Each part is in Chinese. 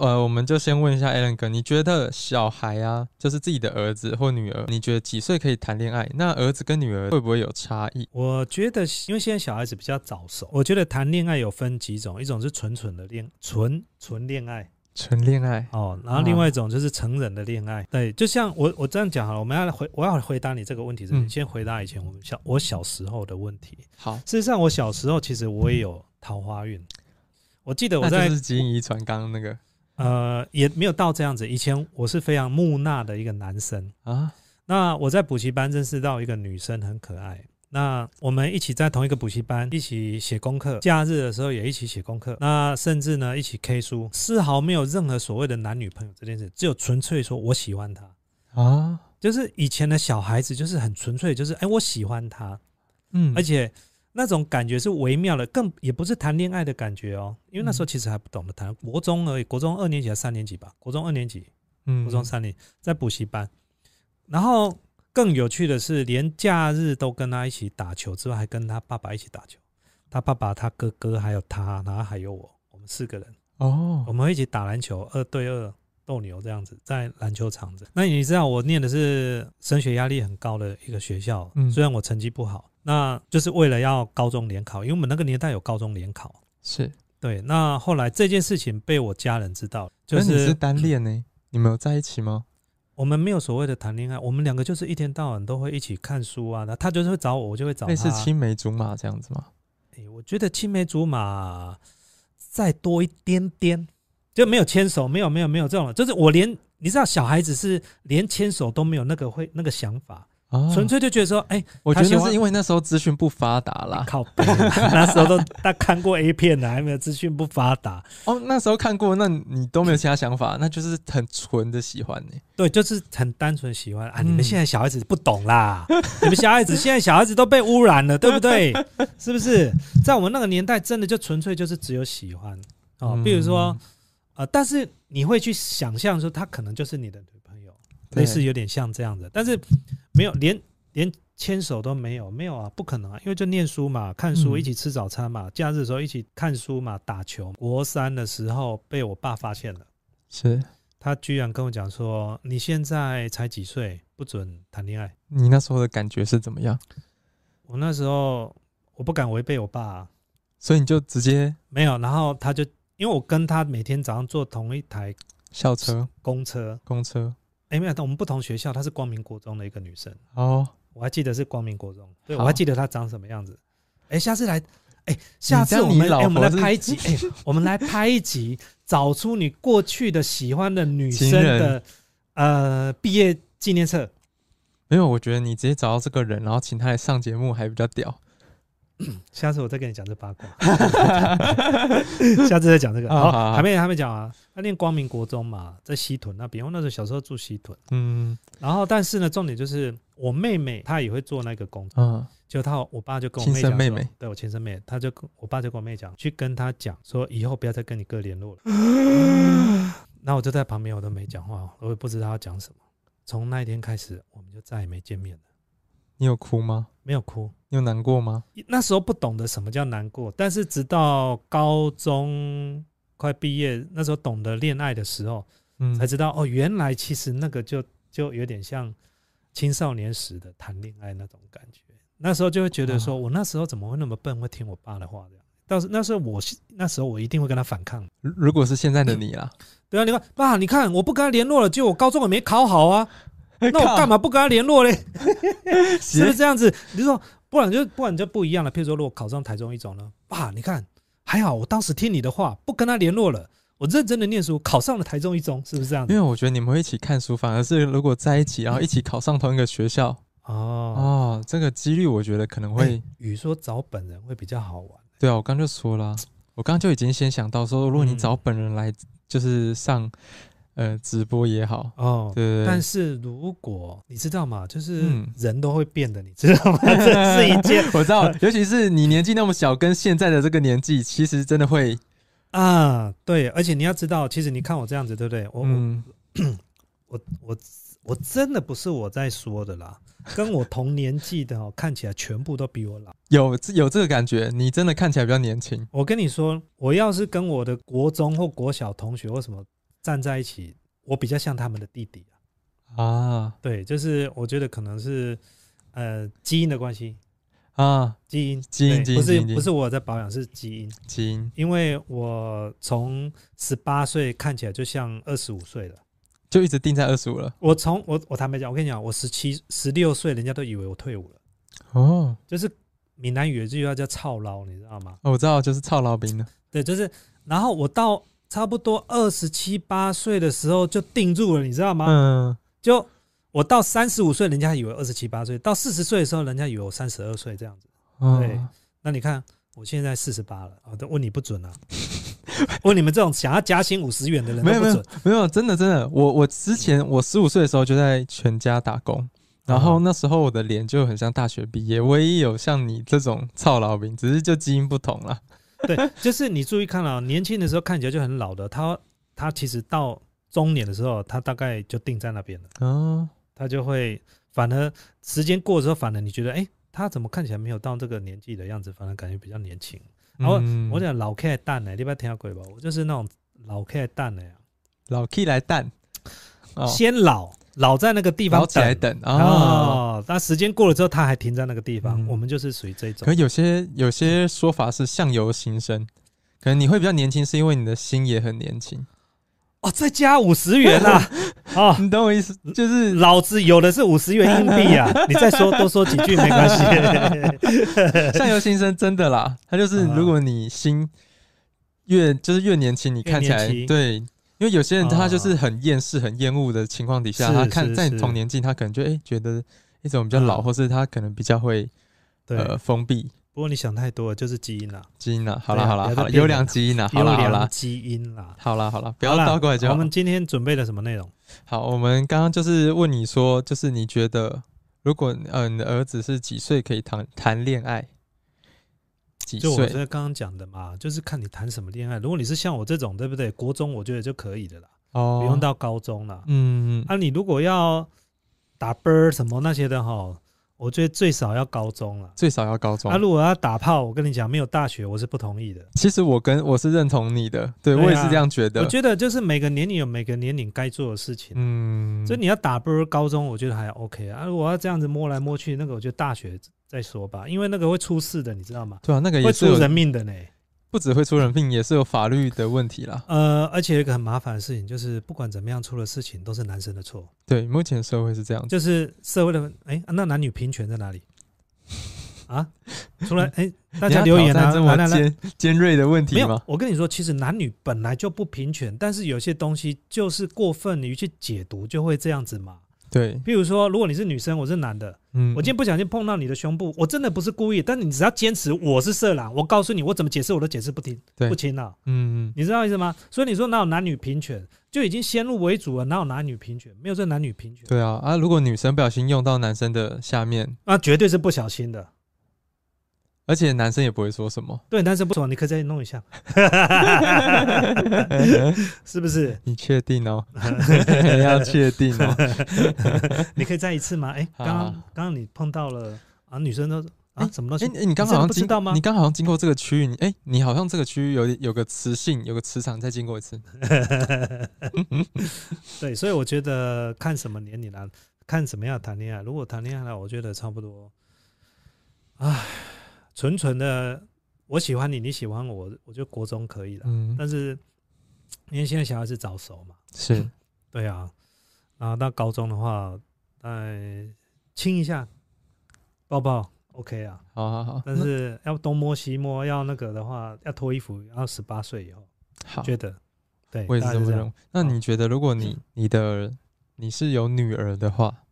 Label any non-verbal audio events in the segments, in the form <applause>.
呃，我们就先问一下 Alan 哥，你觉得小孩啊，就是自己的儿子或女儿，你觉得几岁可以谈恋爱？那儿子跟女儿会不会有差异？我觉得，因为现在小孩子比较早熟，我觉得谈恋爱有分几种，一种是纯纯的恋，纯纯恋爱。纯恋爱哦，然后另外一种就是成人的恋爱，对，就像我我这样讲好了，我们要回我要回答你这个问题，是先回答以前我们小我小时候的问题。好，事实上我小时候其实我也有桃花运，我记得我在基因遗传刚刚那个，呃，也没有到这样子。以前我是非常木讷的一个男生啊，那我在补习班认识到一个女生很可爱。那我们一起在同一个补习班，一起写功课，假日的时候也一起写功课。那甚至呢，一起 K 书，丝毫没有任何所谓的男女朋友这件事，只有纯粹说我喜欢她啊。就是以前的小孩子，就是很纯粹，就是哎，我喜欢她，嗯，而且那种感觉是微妙的，更也不是谈恋爱的感觉哦，因为那时候其实还不懂得谈，国中而已，国中二年级还是三年级吧，国中二年级，嗯，国中三年在补习班，然后。更有趣的是，连假日都跟他一起打球之外，还跟他爸爸一起打球。他爸爸、他哥哥还有他，然后还有我，我们四个人哦，我们会一起打篮球，二对二斗牛这样子，在篮球场子。那你知道我念的是升学压力很高的一个学校，虽然我成绩不好，那就是为了要高中联考，因为我们那个年代有高中联考。是对。那后来这件事情被我家人知道，就是你是单恋呢？你们有在一起吗？我们没有所谓的谈恋爱，我们两个就是一天到晚都会一起看书啊。那他就是会找我，我就会找他。类似青梅竹马这样子吗？哎，我觉得青梅竹马再多一点点，就没有牵手，没有没有没有这种，就是我连你知道小孩子是连牵手都没有那个会那个想法。纯粹就觉得说，哎，我觉得是因为那时候资讯不发达啦。<laughs> 靠，那时候都他看过 <laughs> A 片的，还没有资讯不发达。哦，那时候看过，那你都没有其他想法，那就是很纯的喜欢呢。对，就是很单纯喜欢啊。你们现在小孩子不懂啦，<laughs> 你们小孩子现在小孩子都被污染了，对不对？是不是？在我们那个年代，真的就纯粹就是只有喜欢哦。比如说，呃，但是你会去想象说，他可能就是你的。类似有点像这样子，但是没有连连牵手都没有，没有啊，不可能啊，因为就念书嘛，看书一起吃早餐嘛，假日的时候一起看书嘛，打球。国三的时候被我爸发现了，是他居然跟我讲说：“你现在才几岁，不准谈恋爱。”你那时候的感觉是怎么样？我那时候我不敢违背我爸，所以你就直接没有。然后他就因为我跟他每天早上坐同一台校车、公车、公车。哎，没有，我们不同学校，她是光明国中的一个女生哦，我还记得是光明国中，对我还记得她长什么样子。哎，下次来，哎，下次我们哎，我们来拍一集，<laughs> 哎，我们来拍一集，找出你过去的喜欢的女生的呃毕业纪念册。没有，我觉得你直接找到这个人，然后请他来上节目还比较屌。下次我再跟你讲这八卦，<laughs> 下次再讲这个。<laughs> 好，还没还没讲啊。他念光明国中嘛，在西屯那边。我那时候小时候住西屯，嗯。然后，但是呢，重点就是我妹妹她也会做那个工作，嗯。就她，我爸就跟我妹讲，妹妹，对我亲生妹，她就跟我爸就跟我妹讲，去跟她讲说，以后不要再跟你哥联络了。<gasps> 那我就在旁边，我都没讲话，我也不知道要讲什么。从那一天开始，我们就再也没见面了。你有哭吗？没有哭。你有难过吗？那时候不懂得什么叫难过，但是直到高中快毕业，那时候懂得恋爱的时候，嗯，才知道哦，原来其实那个就就有点像青少年时的谈恋爱那种感觉。那时候就会觉得说，我那时候怎么会那么笨，会听我爸的话这样？但是那时候我那时候我一定会跟他反抗。如果是现在的你啊，对啊，你看爸，你看我不跟他联络了，就我高中也没考好啊。<laughs> 那我干嘛不跟他联络嘞？<laughs> 是不是这样子？你说，不然就不然就不一样了。譬如说，如果考上台中一中呢？爸，你看还好，我当时听你的话，不跟他联络了，我认真的念书，考上了台中一中，是不是这样？因为我觉得你们会一起看书，反而是如果在一起，然后一起考上同一个学校，<laughs> 哦哦，这个几率我觉得可能会。与说找本人会比较好玩。对啊，我刚就说了，我刚刚就已经先想到说，如果你找本人来，就是上。呃，直播也好哦，对。但是如果你知道嘛？就是人都会变的，你知道吗？<laughs> 这是一件 <laughs> 我知道，尤其是你年纪那么小，跟现在的这个年纪，其实真的会啊，对。而且你要知道，其实你看我这样子，对不对？我我 <clears throat> 我我真的不是我在说的啦，跟我同年纪的哦，看起来全部都比我老，<laughs> 有有这个感觉，你真的看起来比较年轻。我跟你说，我要是跟我的国中或国小同学或什么。站在一起，我比较像他们的弟弟啊。啊，对，就是我觉得可能是呃基因的关系啊，基因基因不是不是我在保养，是基因。基因因为我从十八岁看起来就像二十五岁了，就一直定在二十五了。我从我我坦白讲，我跟你讲，我十七十六岁，人家都以为我退伍了。哦，就是闽南语有一句话叫“操劳”，你知道吗？哦，我知道，就是操劳兵的。对，就是，然后我到差不多二十七八岁的时候就定住了，你知道吗？嗯，就我到三十五岁，人家以为二十七八岁；到四十岁的时候，人家以为我三十二岁这样子。对哦，那你看我现在四十八了，啊，都问你不准啊？<laughs> 问你们这种想要加薪五十元的人都没有没有。没有，真的真的，我我之前我十五岁的时候就在全家打工，然后嗯那时候我的脸就很像大学毕业，唯一有像你这种操劳兵，只是就基因不同了。对，<laughs> 就是你注意看啊，年轻的时候看起来就很老的，他他其实到中年的时候，他大概就定在那边了。哦，他就会反而时间过的时候，反而你觉得，哎、他怎么看起来没有到这个年纪的样子，反而感觉比较年轻。然后嗯我讲老 K 的蛋呢，你不要听过吧？我就是那种老 K 的蛋呢，老 K 来蛋，哦，先老老在那个地方老起来等等哦。哦，但时间过了之后，他还停在那个地方，嗯我们就是属于这种可。有些有些说法是相由心生，可能你会比较年轻，是因为你的心也很年轻。哦，再加五十元啊！<laughs> 哦，你懂我意思？就是老子有的是五十元硬币啊！<laughs> 你再说多说几句没关系。<laughs> 相由心生，真的啦。它就是啊如果你心越就是越年轻，你看起来对，因为有些人他就是啊很厌世、很厌恶的情况底下，他看在是是同年纪，他可能就哎、觉得一种比较老，啊或是他可能比较会，呃封闭不过你想太多了，就是基因啦，基因啦。好啦好啦优良基因啦。好优啦好啦良基因啦。好啦好啦，不要倒过来就好我。们今天准备了什么内容？好，我们刚刚就是问你说，就是你觉得如果呃你的儿子是几岁可以谈谈恋爱？几就我岁？在刚刚讲的嘛，就是看你谈什么恋爱。如果你是像我这种，对不对？国中我觉得就可以的啦，哦不用到高中啦。嗯，啊，你如果要打啵儿什么那些的哈，我觉得最少要高中了。最少要高中啊，。如果要打炮，我跟你讲，没有大学我是不同意的。其实我跟我是认同你的，对对啊我也是这样觉得。我觉得就是每个年龄有每个年龄该做的事情。嗯，所以你要打啵儿高中，我觉得还 OK 啊。如果要这样子摸来摸去，那个我觉得大学再说吧，因为那个会出事的，你知道吗？对啊，那个会也是有出人命的呢。不只会出人命，也是有法律的问题啦。呃，而且有一个很麻烦的事情，就是不管怎么样出了事情，都是男生的错。对，目前社会是这样子。就是社会的哎、那男女平权在哪里 <laughs> 啊？除了哎、大家留言啊，这么尖尖锐的问没有题吗？，我跟你说，其实男女本来就不平权，但是有些东西就是过分于去解读，就会这样子嘛。对，比如说，如果你是女生，我是男的，嗯，我今天不小心碰到你的胸部，我真的不是故意，但你只要坚持我是色狼，我告诉你，我怎么解释我都解释不听对不清了，嗯嗯，你知道意思吗？所以你说哪有男女平权，就已经先入为主了，哪有男女平权？没有这男女平权，对啊啊！如果女生不小心用到男生的下面，那绝对是不小心的。而且男生也不会说什么，对，男生不爽，你可以再弄一下，<laughs> 是不是？你确定哦？你 <laughs> 要确定哦？<laughs> 你可以再一次吗？哎，好刚刚刚刚你碰到了啊，女生都啊什么东西哎、？哎你刚好像知道吗你刚好像经过这个区域，你哎、你好像这个区域有有个磁性，有个磁场，再经过一次。对，所以我觉得看什么年龄啊，看怎么样谈恋爱。如果谈恋爱了，我觉得差不多，唉，纯纯的我喜欢你，你喜欢我，我觉得国中可以了。嗯，但是因为现在小孩子早熟嘛，是，<laughs> 对啊，然后到高中的话，哎，亲一下，抱抱，OK 啊。好好好，但是要东摸西摸，要那个的话，要脱衣服，要十八岁以后，好，觉得。对，我也是这么认为。那你觉得，如果你你的你是有女儿的话，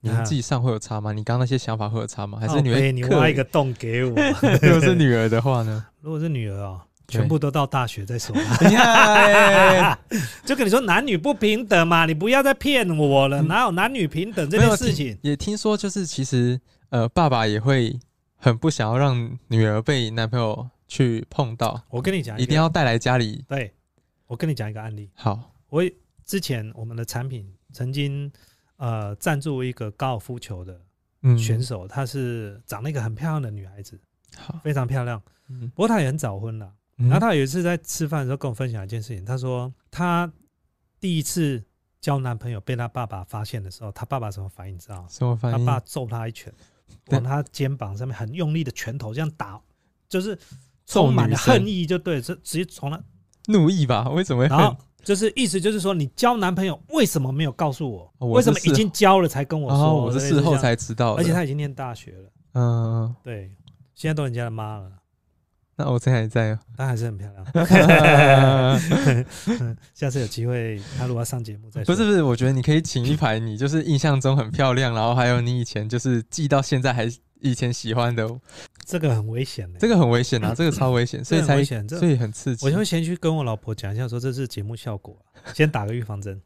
年纪上会有差吗？你刚刚那些想法会有差吗？还是你会刻意你挖一个洞给我？<laughs> 如果是女儿的话呢？如果是女儿哦，全部都到大学再说。<laughs> <laughs> 就跟你说男女不平等嘛，你不要再骗我了，哪有男女平等这件事情？也听说，就是其实呃，爸爸也会很不想要让女儿被男朋友去碰到，我跟你讲，一定要带来家里。对。我跟你讲一个案例，好，我之前我们的产品曾经呃赞助一个高尔夫球的嗯，选手，她是长了一个很漂亮的女孩子，好，非常漂亮。嗯，不过她也很早婚了。嗯然后她有一次在吃饭的时候跟我分享一件事情，她说她第一次交男朋友被她爸爸发现的时候，她爸爸什么反应？你知道吗？什么反应？他爸揍她一拳，往她肩膀上面很用力的拳头这样打，就是充满了恨意，就对，这直接从那怒意吧？为什么？然后就是意思就是说，你交男朋友为什么没有告诉我？为什么已经交了才跟我说？我是事后才知道，而且他已经念大学了。嗯，对，现在都人家的妈了。那我现在还在哦，她还是很漂亮。<laughs> <laughs> 下次有机会，她如果要上节目再说。不是不是，我觉得你可以请一排你就是印象中很漂亮，然后还有你以前就是记到现在还以前喜欢的。这个很危险的，这个很危险啊，<coughs> 这个超危险，所以才所以很刺激。我就会先去跟我老婆讲一下，说这是节目效果，<laughs> 先打个预防针。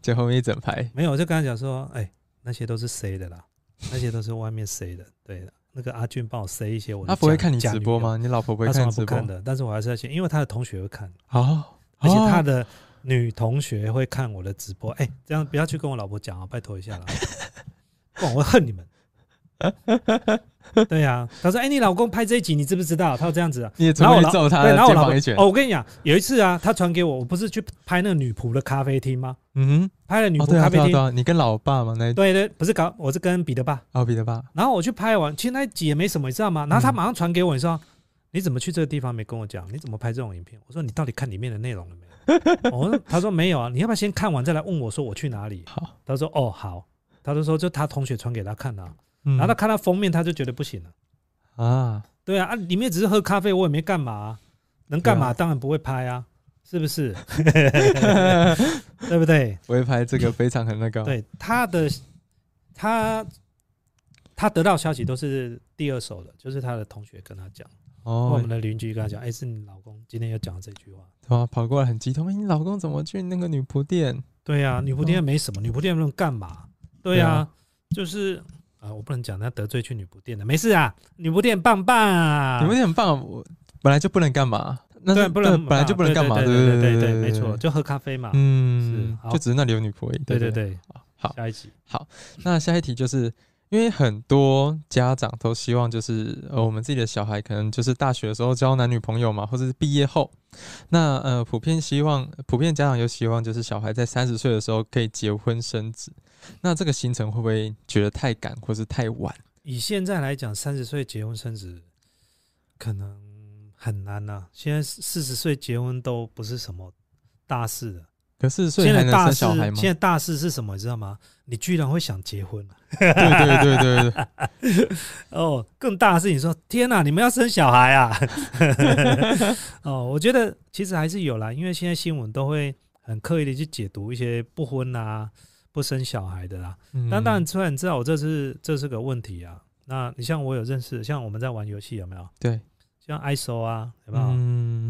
就后面一整排没有，我就跟他讲说，哎，那些都是塞的啦，那些都是外面塞的，对的。那个阿俊帮我塞一些，我他不会看你直播吗？你老婆不会看直播的，但是我还是要先，因为他的同学会看哦，而且他的女同学会看我的直播。哎，这样不要去跟我老婆讲啊，拜托一下了，<laughs> 不然我会恨你们。<laughs> 对呀，他说：“哎，你老公拍这一集，你知不知道？他这样子啊。”你然后我揍他，然后我老婆哦，我跟你讲，有一次啊，他传给我，我不是去拍那个女仆的咖啡厅吗？嗯哼，拍了女仆咖啡厅。你跟老爸吗？那对对，不是搞，我是跟彼得爸。哦，彼得爸。然后我去拍完，其实那一集也没什么，你知道吗？然后他马上传给我，你说：“你怎么去这个地方没跟我讲？你怎么拍这种影片？”我说：“你到底看里面的内容了没有？” <laughs> 我说：“他说没有啊，你要不要先看完再来问我说我去哪里？”好，他说：“哦，好。”他就说：“就他同学传给他看的。”然后他看到封面，他就觉得不行了。啊，对啊，啊，里面只是喝咖啡，我也没干嘛，能干嘛？当然不会拍啊，是不是？<laughs> 对不对？不会拍这个非常很那个。对他的，他他得到消息都是第二手的，就是他的同学跟他讲，哦，我们的邻居跟他讲，哎，是你老公今天又讲了这句话，啊，跑过来很激动，你老公怎么去那个女仆店？对呀，女仆店没什么，女仆店能干嘛？对呀，就是。啊，我不能讲他得罪去女仆店的，没事啊，女仆店棒棒啊，女仆店很棒，我本来就不能干嘛，那对，不能，本来就不能干嘛，对对对对，没错，就喝咖啡嘛，嗯，就只是那里有女仆而已，对对对，好，下一题，好，那下一题就是因为很多家长都希望就是呃我们自己的小孩可能就是大学的时候交男女朋友嘛，或者是毕业后，那呃普遍希望，普遍家长又希望就是小孩在三十岁的时候可以结婚生子。那这个行程会不会觉得太赶，或是太晚？以现在来讲，三十岁结婚生子可能很难呐。现在四十岁结婚都不是什么大事了。可四十岁还能生小孩吗？现在大事是什么？你知道吗？你居然会想结婚？对对对对。<laughs> 哦，更大的事情说，天哪，你们要生小孩啊？<laughs> 哦，我觉得其实还是有啦，因为现在新闻都会很刻意的去解读一些不婚啊。不生小孩的啦，那当然，突然知道我这是这是个问题啊。那你像我有认识，像我们在玩游戏有没有？对，像 ISO 啊，有没有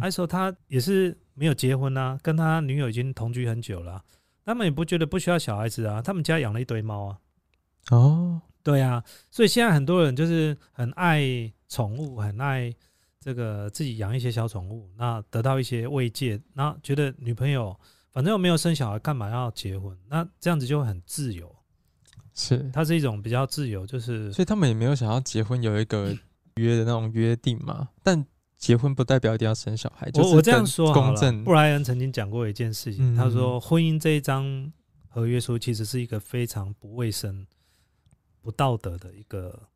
？ISO 他也是没有结婚啊，跟他女友已经同居很久了，他们也不觉得不需要小孩子啊，他们家养了一堆猫啊。哦，对啊，所以现在很多人就是很爱宠物，很爱这个自己养一些小宠物，那得到一些慰藉，那觉得女朋友。反正又没有生小孩，干嘛要结婚？那这样子就会很自由，是它是一种比较自由，就是所以他们也没有想要结婚有一个约的那种约定嘛。但结婚不代表一定要生小孩。我我这样说好了。布莱恩曾经讲过一件事情，他说婚姻这一张合约书其实是一个非常不卫生、不道德的一个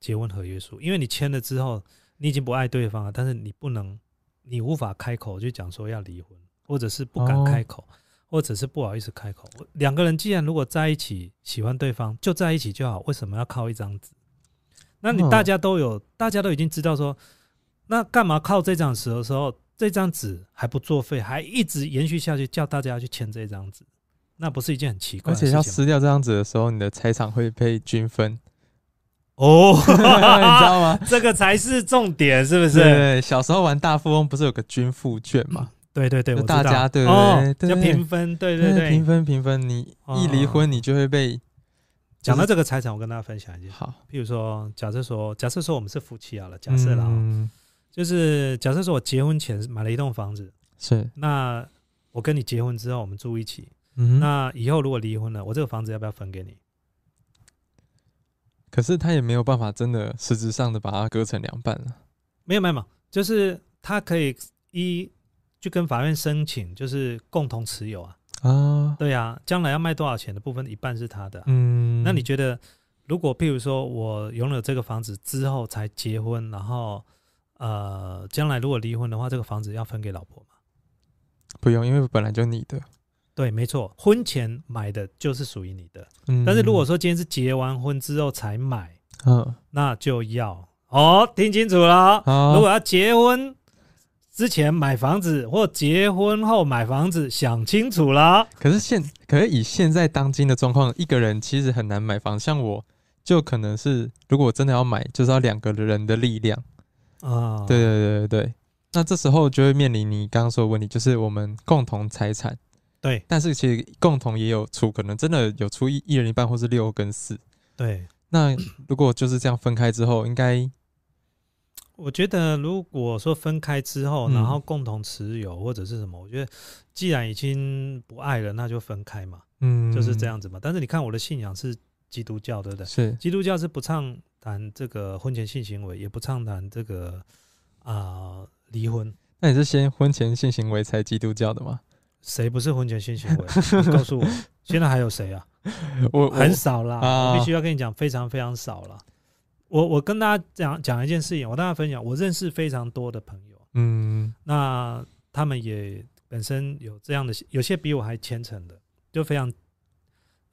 结婚合约书，因为你签了之后，你已经不爱对方了，但是你不能，你无法开口就讲说要离婚。或者是不敢开口，或者是不好意思开口。两个人既然如果在一起喜欢对方，就在一起就好。为什么要靠一张纸？那你大家都有，大家都已经知道说，那干嘛靠这张纸的时候，这张纸还不作废，还一直延续下去，叫大家去签这张纸，那不是一件很奇怪？而且要撕掉这张纸的时候，你的财产会被均分哦，<laughs> <laughs> 你知道吗？这个才是重点，是不是？对，小时候玩大富翁不是有个均富券吗？对对对，大家对对对，要平分，对对对，平分平分，你一离婚，你就会被。讲到这个财产，我跟大家分享一下。好，譬如说，假设说，假设说我们是夫妻好了，假设了，就是假设说我结婚前买了一栋房子，是，那我跟你结婚之后，我们住一起，嗯，那以后如果离婚了，我这个房子要不要分给你？可是他也没有办法真的实质上的把它割成两半了。没有没有，就是他可以一。去跟法院申请，就是共同持有啊。啊。对呀，将来要卖多少钱的部分，一半是他的。嗯，那你觉得，如果譬如说我拥有这个房子之后才结婚，然后呃，将来如果离婚的话，这个房子要分给老婆吗？不用，因为本来就你的。对，没错，婚前买的就是属于你的。嗯，但是如果说今天是结完婚之后才买，嗯，那就要哦，听清楚了。如果要结婚之前买房子，或结婚后买房子，想清楚了。可是现，可是以现在当今的状况，一个人其实很难买房。像我，就可能是如果真的要买，就是要两个人的力量啊。对对对对对，那这时候就会面临你刚刚说的问题，就是我们共同财产。对，但是其实共同也有出，可能真的有出一一人一半，或是六跟四。对，那如果就是这样分开之后，应该，我觉得如果说分开之后，然后共同持有或者是什么，我觉得既然已经不爱了，那就分开嘛，嗯，就是这样子嘛。但是你看我的信仰是基督教，对不对？是基督教是不倡谈这个婚前性行为，也不倡谈这个啊离婚。那你是先婚前性行为才基督教的吗？谁不是婚前性行为？告诉我，<laughs> 现在还有谁啊？我很少啦，我必须要跟你讲，非常非常少了。我我跟大家讲讲一件事情，我跟大家分享，我认识非常多的朋友，嗯，那他们也本身有这样的，有些比我还虔诚的，就非常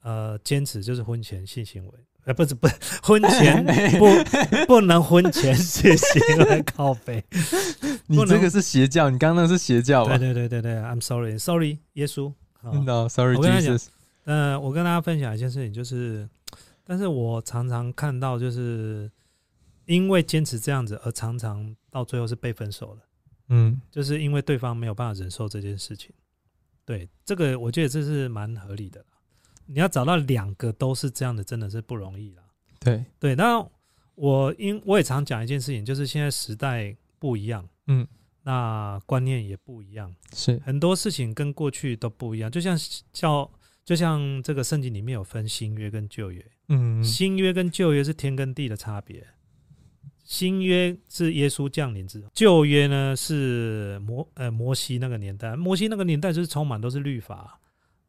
呃坚持，就是婚前性行为。呃，不是不，婚前不 <laughs> 不能婚前性行为靠背。<laughs> 你这个是邪教，你刚刚那是邪教吧？对对对对对，I'm sorry，sorry，耶稣。他讲，嗯，我跟大家分享一件事情，就是，但是我常常看到，就是因为坚持这样子，而常常到最后是被分手了。嗯，就是因为对方没有办法忍受这件事情。对，这个我觉得这是蛮合理的。你要找到两个都是这样的，真的是不容易啦。对对，那我因我也常讲一件事情，就是现在时代不一样，嗯，那观念也不一样，是很多事情跟过去都不一样。就像叫就像这个圣经里面有分新约跟旧约，嗯，新约跟旧约是天跟地的差别。新约是耶稣降临之后，旧约呢是摩呃摩西那个年代，摩西那个年代就是充满都是律法。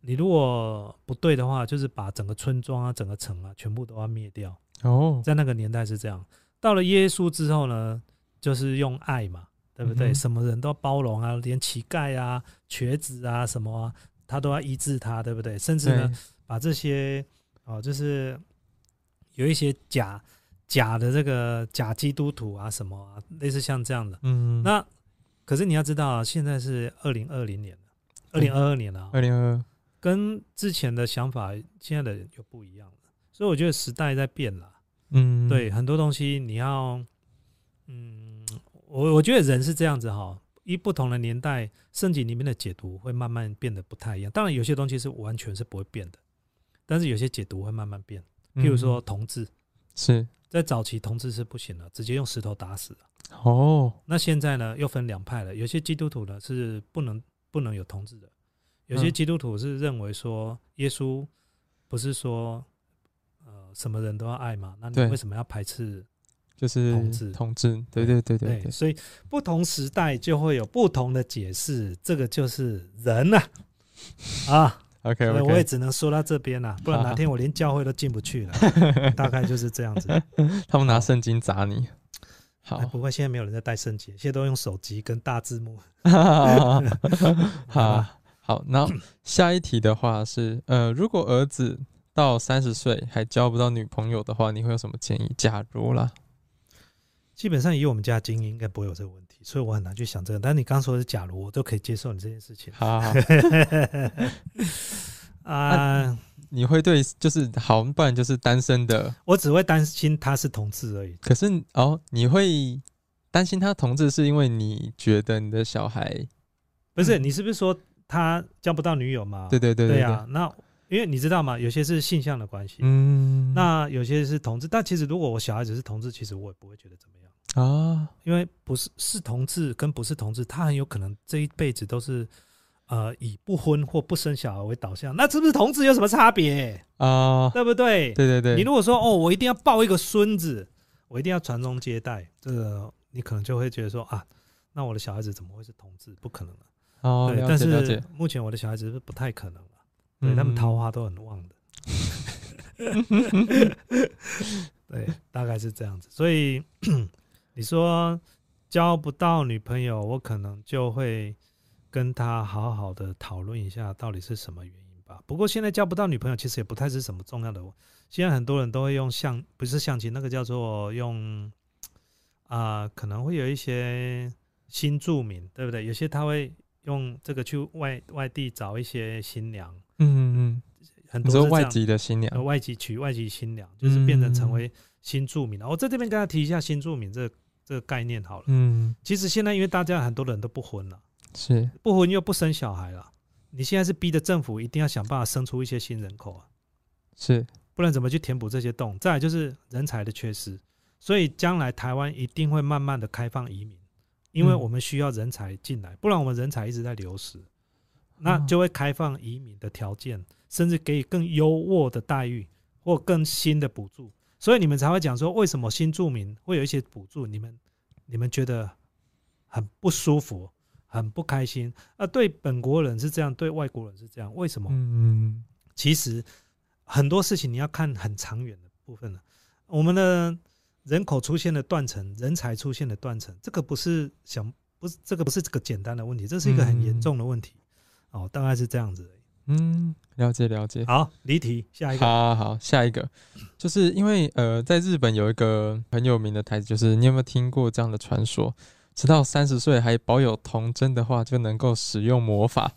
你如果不对的话，就是把整个村庄啊、整个城啊，全部都要灭掉。哦，在那个年代是这样。到了耶稣之后呢，就是用爱嘛，对不对？什么人都要包容啊，连乞丐啊、瘸子啊什么啊，他都要医治他，对不对？甚至呢，把这些哦，就是有一些假假的这个假基督徒啊什么啊，类似像这样的。嗯。那可是你要知道啊，现在是二零二零年了，二零二二年了，二零二二。跟之前的想法，现在的又不一样了，所以我觉得时代在变了。嗯，对，很多东西你要，嗯，我我觉得人是这样子哈，一不同的年代，圣经里面的解读会慢慢变得不太一样。当然，有些东西是完全是不会变的，但是有些解读会慢慢变。譬如说同志，是在早期同志是不行了，直接用石头打死的。哦，那现在呢，又分两派了，有些基督徒呢是不能不能有同志的。有些基督徒是认为说，耶稣不是说，呃，什么人都要爱嘛？那你为什么要排斥？就是同志，同志，对对对对。所以不同时代就会有不同的解释，这个就是人呐。<laughs> 啊，OK OK，我也只能说到这边了，不然哪天我连教会都进不去了。大概就是这样子。<laughs> 他们拿圣经砸你。好，不过现在没有人在带圣经，现在都用手机跟大字幕。<laughs> 好。好，那下一题的话是，呃，如果儿子到三十岁还交不到女朋友的话，你会有什么建议？假如啦，基本上以我们家经营，应该不会有这个问题，所以我很难去想这个。但你刚说的是假如，我都可以接受你这件事情。好，<laughs> 啊，你会对就是好，不然就是单身的，我只会担心他是同志而已。可是哦，你会担心他同志，是因为你觉得你的小孩不是？你是不是说？他交不到女友嘛？对对对对呀。那因为你知道吗？有些是性向的关系，嗯，那有些是同志。但其实如果我小孩子是同志，其实我也不会觉得怎么样啊。因为不是是同志跟不是同志，他很有可能这一辈子都是呃以不婚或不生小孩为导向。那是不是同志有什么差别啊？对不对？对对对。你如果说哦，我一定要抱一个孙子，我一定要传宗接代，这个你可能就会觉得说啊，那我的小孩子怎么会是同志？不可能的。哦，对，但是目前我的小孩子是不太可能了。对他们桃花都很旺的。<laughs> 对，大概是这样子。所以你说交不到女朋友，我可能就会跟他好好的讨论一下，到底是什么原因吧。不过现在交不到女朋友，其实也不太是什么重要的。现在很多人都会用相，不是相亲，那个叫做用啊，可能会有一些新住民，对不对？有些他会用这个去外外地找一些新娘，嗯嗯。很多外籍的新娘，外籍娶外籍新娘，就是变成成为新住民了。我在这边跟他提一下新住民这这个概念好了。嗯，其实现在因为大家很多人都不婚了，是。不婚又不生小孩了，你现在是逼着政府一定要想办法生出一些新人口啊，是，不然怎么去填补这些洞？再来就是人才的缺失，所以将来台湾一定会慢慢的开放移民，因为我们需要人才进来，不然我们人才一直在流失，那就会开放移民的条件。甚至给予更优渥的待遇或更新的补助，所以你们才会讲说，为什么新住民会有一些补助？你们你们觉得很不舒服，很不开心？啊，对本国人是这样，对外国人是这样，为什么？嗯，其实很多事情你要看很长远的部分了。我们的人口出现了断层，人才出现了断层，这个不是想不是这个不是这个简单的问题，这是一个很严重的问题。哦，大概是这样子。嗯，了解了解。好，离题，下一个。好，好，下一个，就是因为呃，在日本有一个很有名的台词，就是你有没有听过这样的传说？直到三十岁还保有童真的话，就能够使用魔法。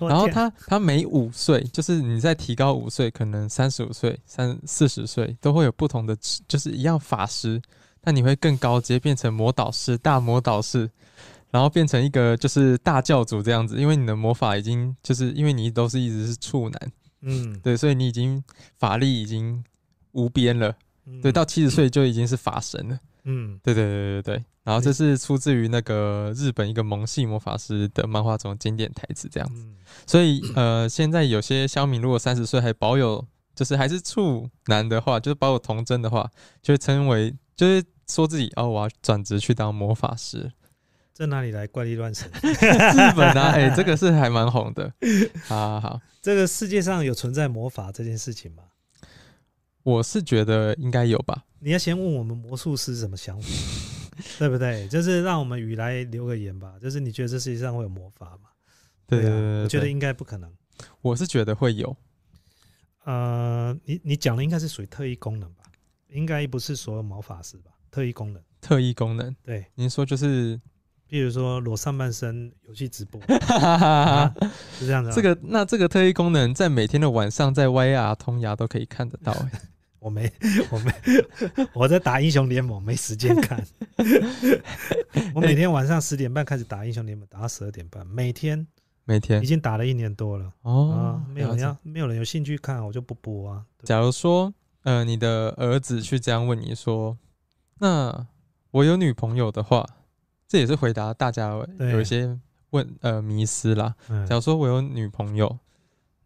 然后他他每五岁，就是你在提高五岁，可能三十五岁、三四十岁都会有不同的，就是一样法师，但你会更高阶，变成魔导师、大魔导师。然后变成一个就是大教主这样子，因为你的魔法已经就是因为你都是一直是处男，嗯，对，所以你已经法力已经无边了，对，到七十岁就已经是法神了，嗯，对对对对对。然后这是出自于那个日本一个萌系魔法师的漫画中经典台词这样子，所以呃，现在有些乡民如果三十岁还保有就是还是处男的话，就是保有童真的话，就会称为就是说自己哦，我要转职去当魔法师。在哪里来怪力乱神？<laughs> 日本啊，<laughs> 哎，这个是还蛮红的。<laughs> 好好好，这个世界上有存在魔法这件事情吗？我是觉得应该有吧。你要先问我们魔术师什么想法，对不对？就是让我们雨来留个言吧。就是你觉得这世界上会有魔法吗？对啊，我觉得应该不可能。我是觉得会有。呃，你你讲的应该是属于特异功能吧？应该不是所有魔法师吧？特异功能，特异功能。对，您说就是。比如说裸上半身游戏直播，<laughs> 是这样的。这个那这个特异功能在每天的晚上在 YR 通牙都可以看得到。<laughs> 我没，我没，我在打英雄联盟，没时间看。我 <laughs> 每天晚上十点半开始打英雄联盟，打到十二点半，每天每天已经打了一年多了。哦，没有人要，没有人有兴趣看，我就不播啊。假如说，呃，你的儿子去这样问你说，那我有女朋友的话。这也是回答大家有一些问呃迷思啦。假如说我有女朋友，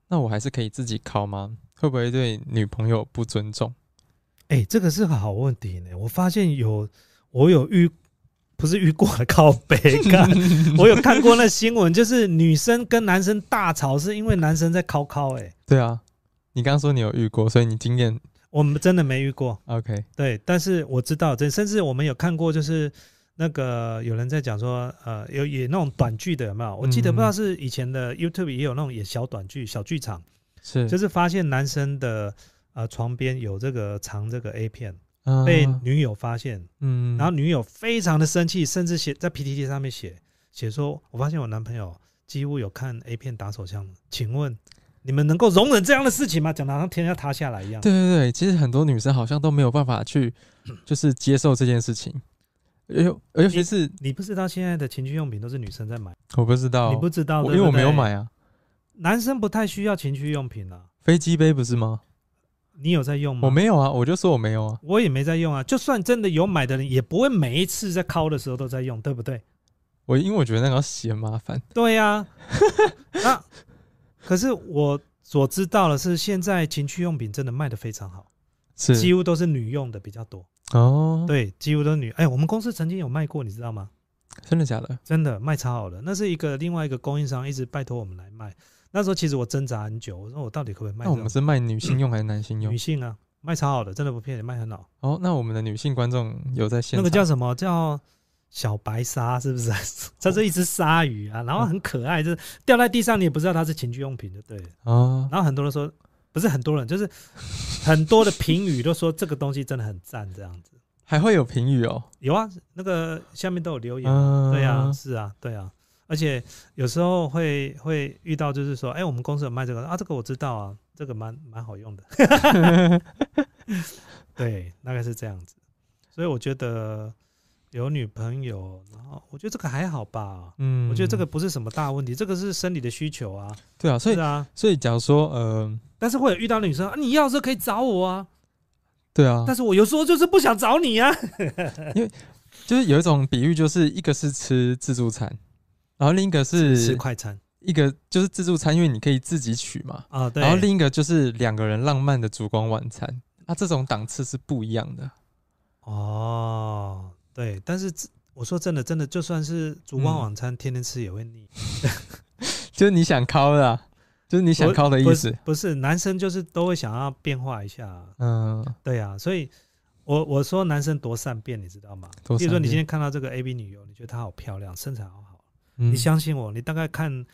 那我还是可以自己考吗？会不会对女朋友不尊重？哎，这个是个好问题呢。我发现有我有遇，不是遇过靠北看，<laughs> 我有看过那新闻，就是女生跟男生大吵，是因为男生在考考。哎，对啊，你刚刚说你有遇过，所以你经验我们真的没遇过。OK，对，但是我知道，这甚至我们有看过，就是。那个有人在讲说，呃，有演那种短剧的有没有？我记得不知道是以前的 YouTube 也有那种演小短剧、小剧场，是就是发现男生的呃床边有这个藏这个 A 片，被女友发现，嗯，然后女友非常的生气，甚至写在 PTT 上面写写说，我发现我男朋友几乎有看 A 片打手枪，请问你们能够容忍这样的事情吗？讲的好像天要塌下来一样。对对对，其实很多女生好像都没有办法去就是接受这件事情。尤尤其是你不知道现在的情趣用品都是女生在买，我不知道，你不知道，因为我没有买啊。男生不太需要情趣用品啊，飞机杯不是吗？你有在用吗？我没有啊，我就说我没有啊，我也没在用啊。就算真的有买的人，也不会每一次在敲的时候都在用，对不对？我因为我觉得那个要洗很麻烦。对呀，<laughs> 那可是我所知道的是，现在情趣用品真的卖的非常好，是几乎都是女用的比较多。哦，对，几乎都是女。哎，我们公司曾经有卖过，你知道吗？真的假的？真的卖超好的。那是一个另外一个供应商一直拜托我们来卖。那时候其实我挣扎很久，我说我到底可不可以卖？那我们是卖女性用还是男性用？女性啊，卖超好的，真的不骗你，卖很好。哦，那我们的女性观众有在现那个叫什么叫小白鲨，是不是？<laughs> 它是一只鲨鱼啊，然后很可爱，就是掉在地上，你也不知道它是情趣用品的，对。哦。然后很多人说，不是很多人，就是很多的评语都说这个东西真的很赞，这样子。还会有评语哦？有啊，那个下面都有留言。对啊，是啊，对啊。而且有时候会会遇到，就是说，哎，我们公司有卖这个啊，这个我知道啊，这个蛮蛮好用的。<laughs> 对，大概是这样子。所以我觉得有女朋友，然后我觉得这个还好吧。嗯，我觉得这个不是什么大问题，这个是生理的需求啊。对啊，所以啊，所以假如说，呃，但是会有遇到女生啊，你要时候可以找我啊。对啊，但是我有时候就是不想找你啊，因为就是有一种比喻，就是一个是吃自助餐，然后另一个是吃快餐，一个就是自助餐，因为你可以自己取嘛，啊，对，然后另一个就是两个人浪漫的烛光晚餐，那这种档次是不一样的。哦，对，但是我说真的，真的就算是烛光晚餐，天天吃也会腻，<laughs> 就是你想敲的。就是你想靠的意思，不是男生就是都会想要变化一下，嗯，对呀，所以我我说男生多善变，你知道吗？比如说你今天看到这个 A B 女优，你觉得她好漂亮，身材好好，你相信我，你大概看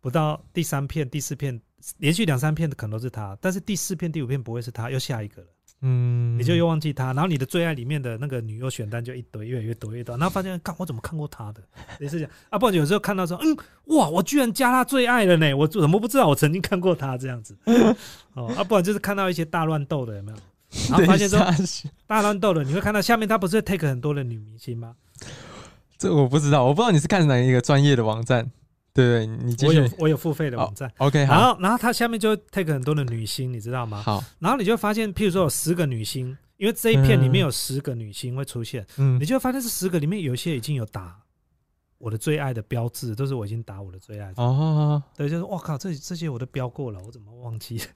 不到第三片、第四片，连续两三片的可能都是她，但是第四片、第五片不会是她，又下一个了。嗯，你就又忘记他，然后你的最爱里面的那个女优选单就一堆，越来越多越多，然后发现，看我怎么看过他的？也是这样啊，不然有时候看到说，嗯，哇，我居然加他最爱了呢，我怎么不知道我曾经看过他这样子？哦，啊，不然就是看到一些大乱斗的有没有？然后发现说大乱斗的，你会看到下面他不是 take 很多的女明星吗？这我不知道，我不知道你是看哪一个专业的网站。对，你我有我有付费的网站，OK，然后然后它下面就 take 很多的女星，你知道吗？好，然后你就发现，譬如说有十个女星，因为这一片里面有十个女星会出现，嗯，你就发现这十个里面有一些已经有打我的最爱的标志，都是我已经打我的最爱哦，对，就是我靠，这这些我都标过了，我怎么忘记？<laughs>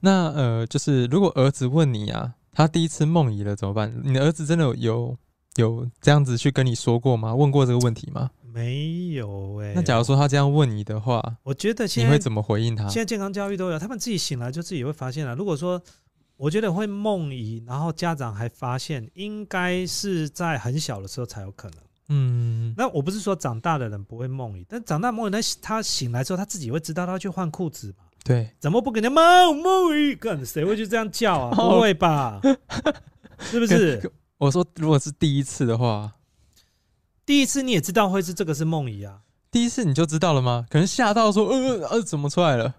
那呃，就是如果儿子问你啊，他第一次梦遗了怎么办？你的儿子真的有？有这样子去跟你说过吗？问过这个问题吗？没有哎。那假如说他这样问你的话，我觉得你会怎么回应他？现在健康教育都有，他们自己醒来就自己会发现了。如果说我觉得会梦遗，然后家长还发现，应该是在很小的时候才有可能。嗯，那我不是说长大的人不会梦遗，但长大梦遗，那他醒来之后他自己会知道他要去换裤子嘛？对，怎么不给他梦梦遗？干谁会去这样叫啊？<laughs> 不会吧？<laughs> 是不是？我说，如果是第一次的话，第一次你也知道会是这个是梦遗啊？第一次你就知道了吗？可能吓到说，呃呃，怎么出来了？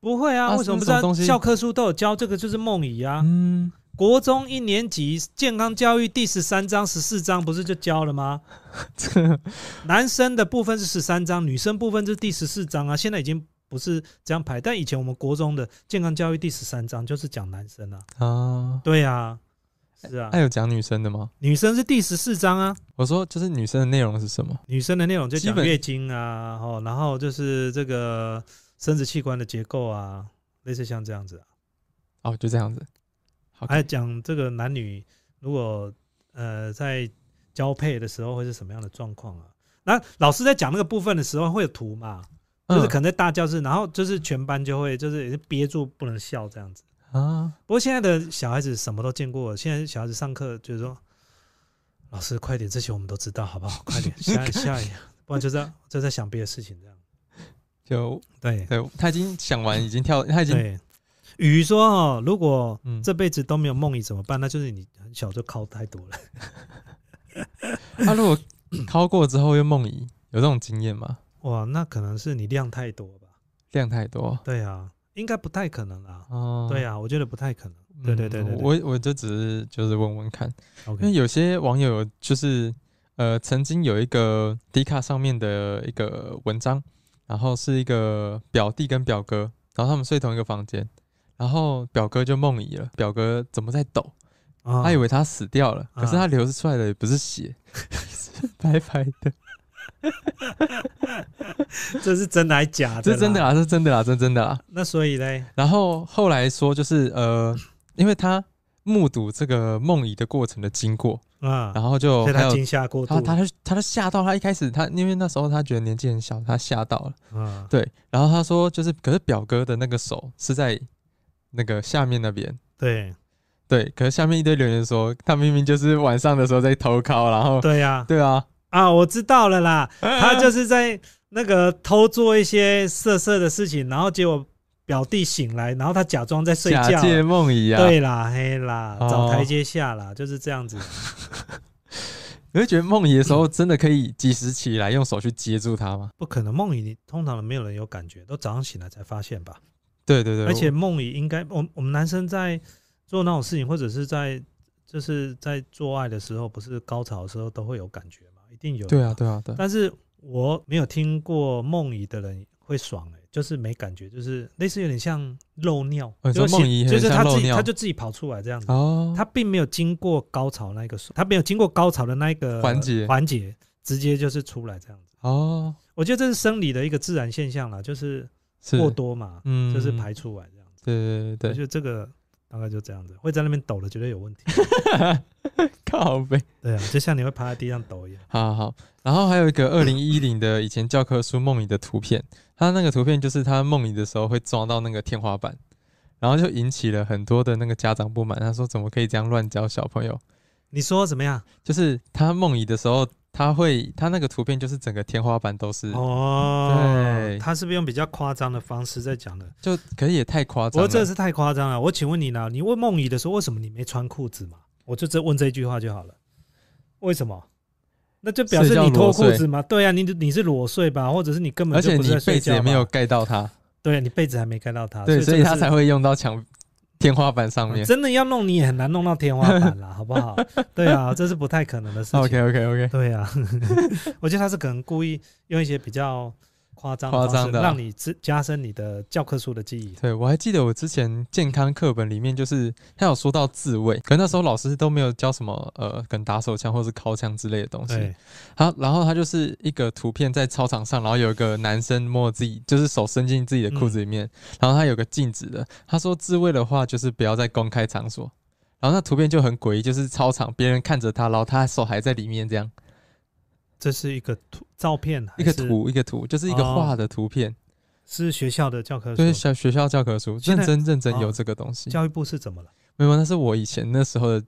不会啊，为什么不知道？教科书都有教这个就是梦遗啊。嗯，国中一年级健康教育第十三章、十四章不是就教了吗？<laughs> 男生的部分是十三章，女生部分是第十四章啊。现在已经不是这样排，但以前我们国中的健康教育第十三章就是讲男生啊。啊，对呀。是啊，还有讲女生的吗？女生是第十四章啊。我说，就是女生的内容是什么？女生的内容就讲月经啊，哦，然后就是这个生殖器官的结构啊，类似像这样子啊。哦，就这样子。还讲这个男女如果呃在交配的时候会是什么样的状况啊？那老师在讲那个部分的时候会有图嘛？就是可能在大教室，然后就是全班就会就是也是憋住不能笑这样子。啊！不过现在的小孩子什么都见过。现在小孩子上课就是说：“老师，快点，这些我们都知道，好不好？<laughs> 快点，下下一，不然就在就在想别的事情。”这样就对对，他已经想完，已经跳，他已经。雨说：“哦，如果这辈子都没有梦遗怎么办？那就是你很小就考太多了。他如果 <coughs> 考过之后又梦遗，有这种经验吗？哇，那可能是你量太多吧？量太多？对啊。应该不太可能啦。哦，对呀，我觉得不太可能。对对对对，我我就只是就是问问看，因为有些网友就是呃，曾经有一个迪卡上面的一个文章，然后是一个表弟跟表哥，然后他们睡同一个房间，然后表哥就梦遗了，表哥怎么在抖？他以为他死掉了，可是他流出来的也不是血，<laughs> 是白白的。<laughs> 这是真的还是假的？这是真的啦，这是真的啦，真真的啦。那所以嘞，然后后来说就是呃，因为他目睹这个梦遗的过程的经过，嗯，然后就他惊吓过度，他他他都吓到，他一开始他因为那时候他觉得年纪很小，他吓到了，嗯，对，然后他说就是可是表哥的那个手是在那个下面那边，对。对，可是下面一堆留言说他明明就是晚上的时候在偷靠，然后对呀对啊啊我知道了啦，他就是在那个偷做一些色色的事情，然后结果。表弟醒来，然后他假装在睡觉，假借梦遗啊！对啦，嘿啦，找台阶下啦，就是这样子。你会觉得梦遗的时候，真的可以及时起来，用手去接住他吗？不可能，梦遗通常没有人有感觉，都早上醒来才发现吧？对对对，而且梦遗应该，我我们男生在做那种事情，或者是在就是在做爱的时候，不是高潮的时候都会有感觉嘛？一定有。对啊，对啊，对。但是我没有听过梦遗的人会爽哎。就是没感觉，就是类似有点像漏尿，就是梦遗，就是他自己他就自己跑出来这样子。哦，他并没有经过高潮那个，他没有经过高潮的那一个环节环节，直接就是出来这样子。哦，我觉得这是生理的一个自然现象啦，就是过多嘛，嗯，就是排出来这样子。对对对，我觉得这个大概就这样子，会在那边抖的绝对有问题。<laughs> 靠背，对啊，就像你会趴在地上抖一样。好好，然后还有一个二零一零的以前教科书梦里的图片。他那个图片就是他梦里的时候会撞到那个天花板，然后就引起了很多的那个家长不满。他说：“怎么可以这样乱教小朋友？”你说怎么样？就是他梦里的时候，他会他那个图片就是整个天花板都是哦。对，他是不是用比较夸张的方式在讲的？就可是也太夸张。我这是太夸张了。我请问你呢？你问梦遗的时候，为什么你没穿裤子嘛？我就只问这句话就好了。为什么？那就表示你脱裤子嘛？对呀，你你是裸睡吧，或者是你根本而且你被子也没有盖到它。对，你被子还没盖到它。对，所以它才会用到墙天花板上面。真的要弄你也很难弄到天花板啦，<laughs> 好不好？对啊，这是不太可能的事情。OK OK OK。对啊，<laughs> 我觉得他是可能故意用一些比较。夸张夸张的，让你加加深你的教科书的记忆。对我还记得我之前健康课本里面，就是他有说到自慰，可那时候老师都没有教什么呃，跟打手枪或是敲枪之类的东西。好，然后他就是一个图片在操场上，然后有一个男生摸自己，就是手伸进自己的裤子里面，然后他有个镜子的。他说自慰的话，就是不要在公开场所。然后那图片就很诡异，就是操场别人看着他，然后他手还在里面这样。这是一个图照片，一个图，一个图，就是一个画的图片，是学校的教科书，对，小学校教科书，认真认真有这个东西。教育部是怎么了？没有，那是我以前那时候的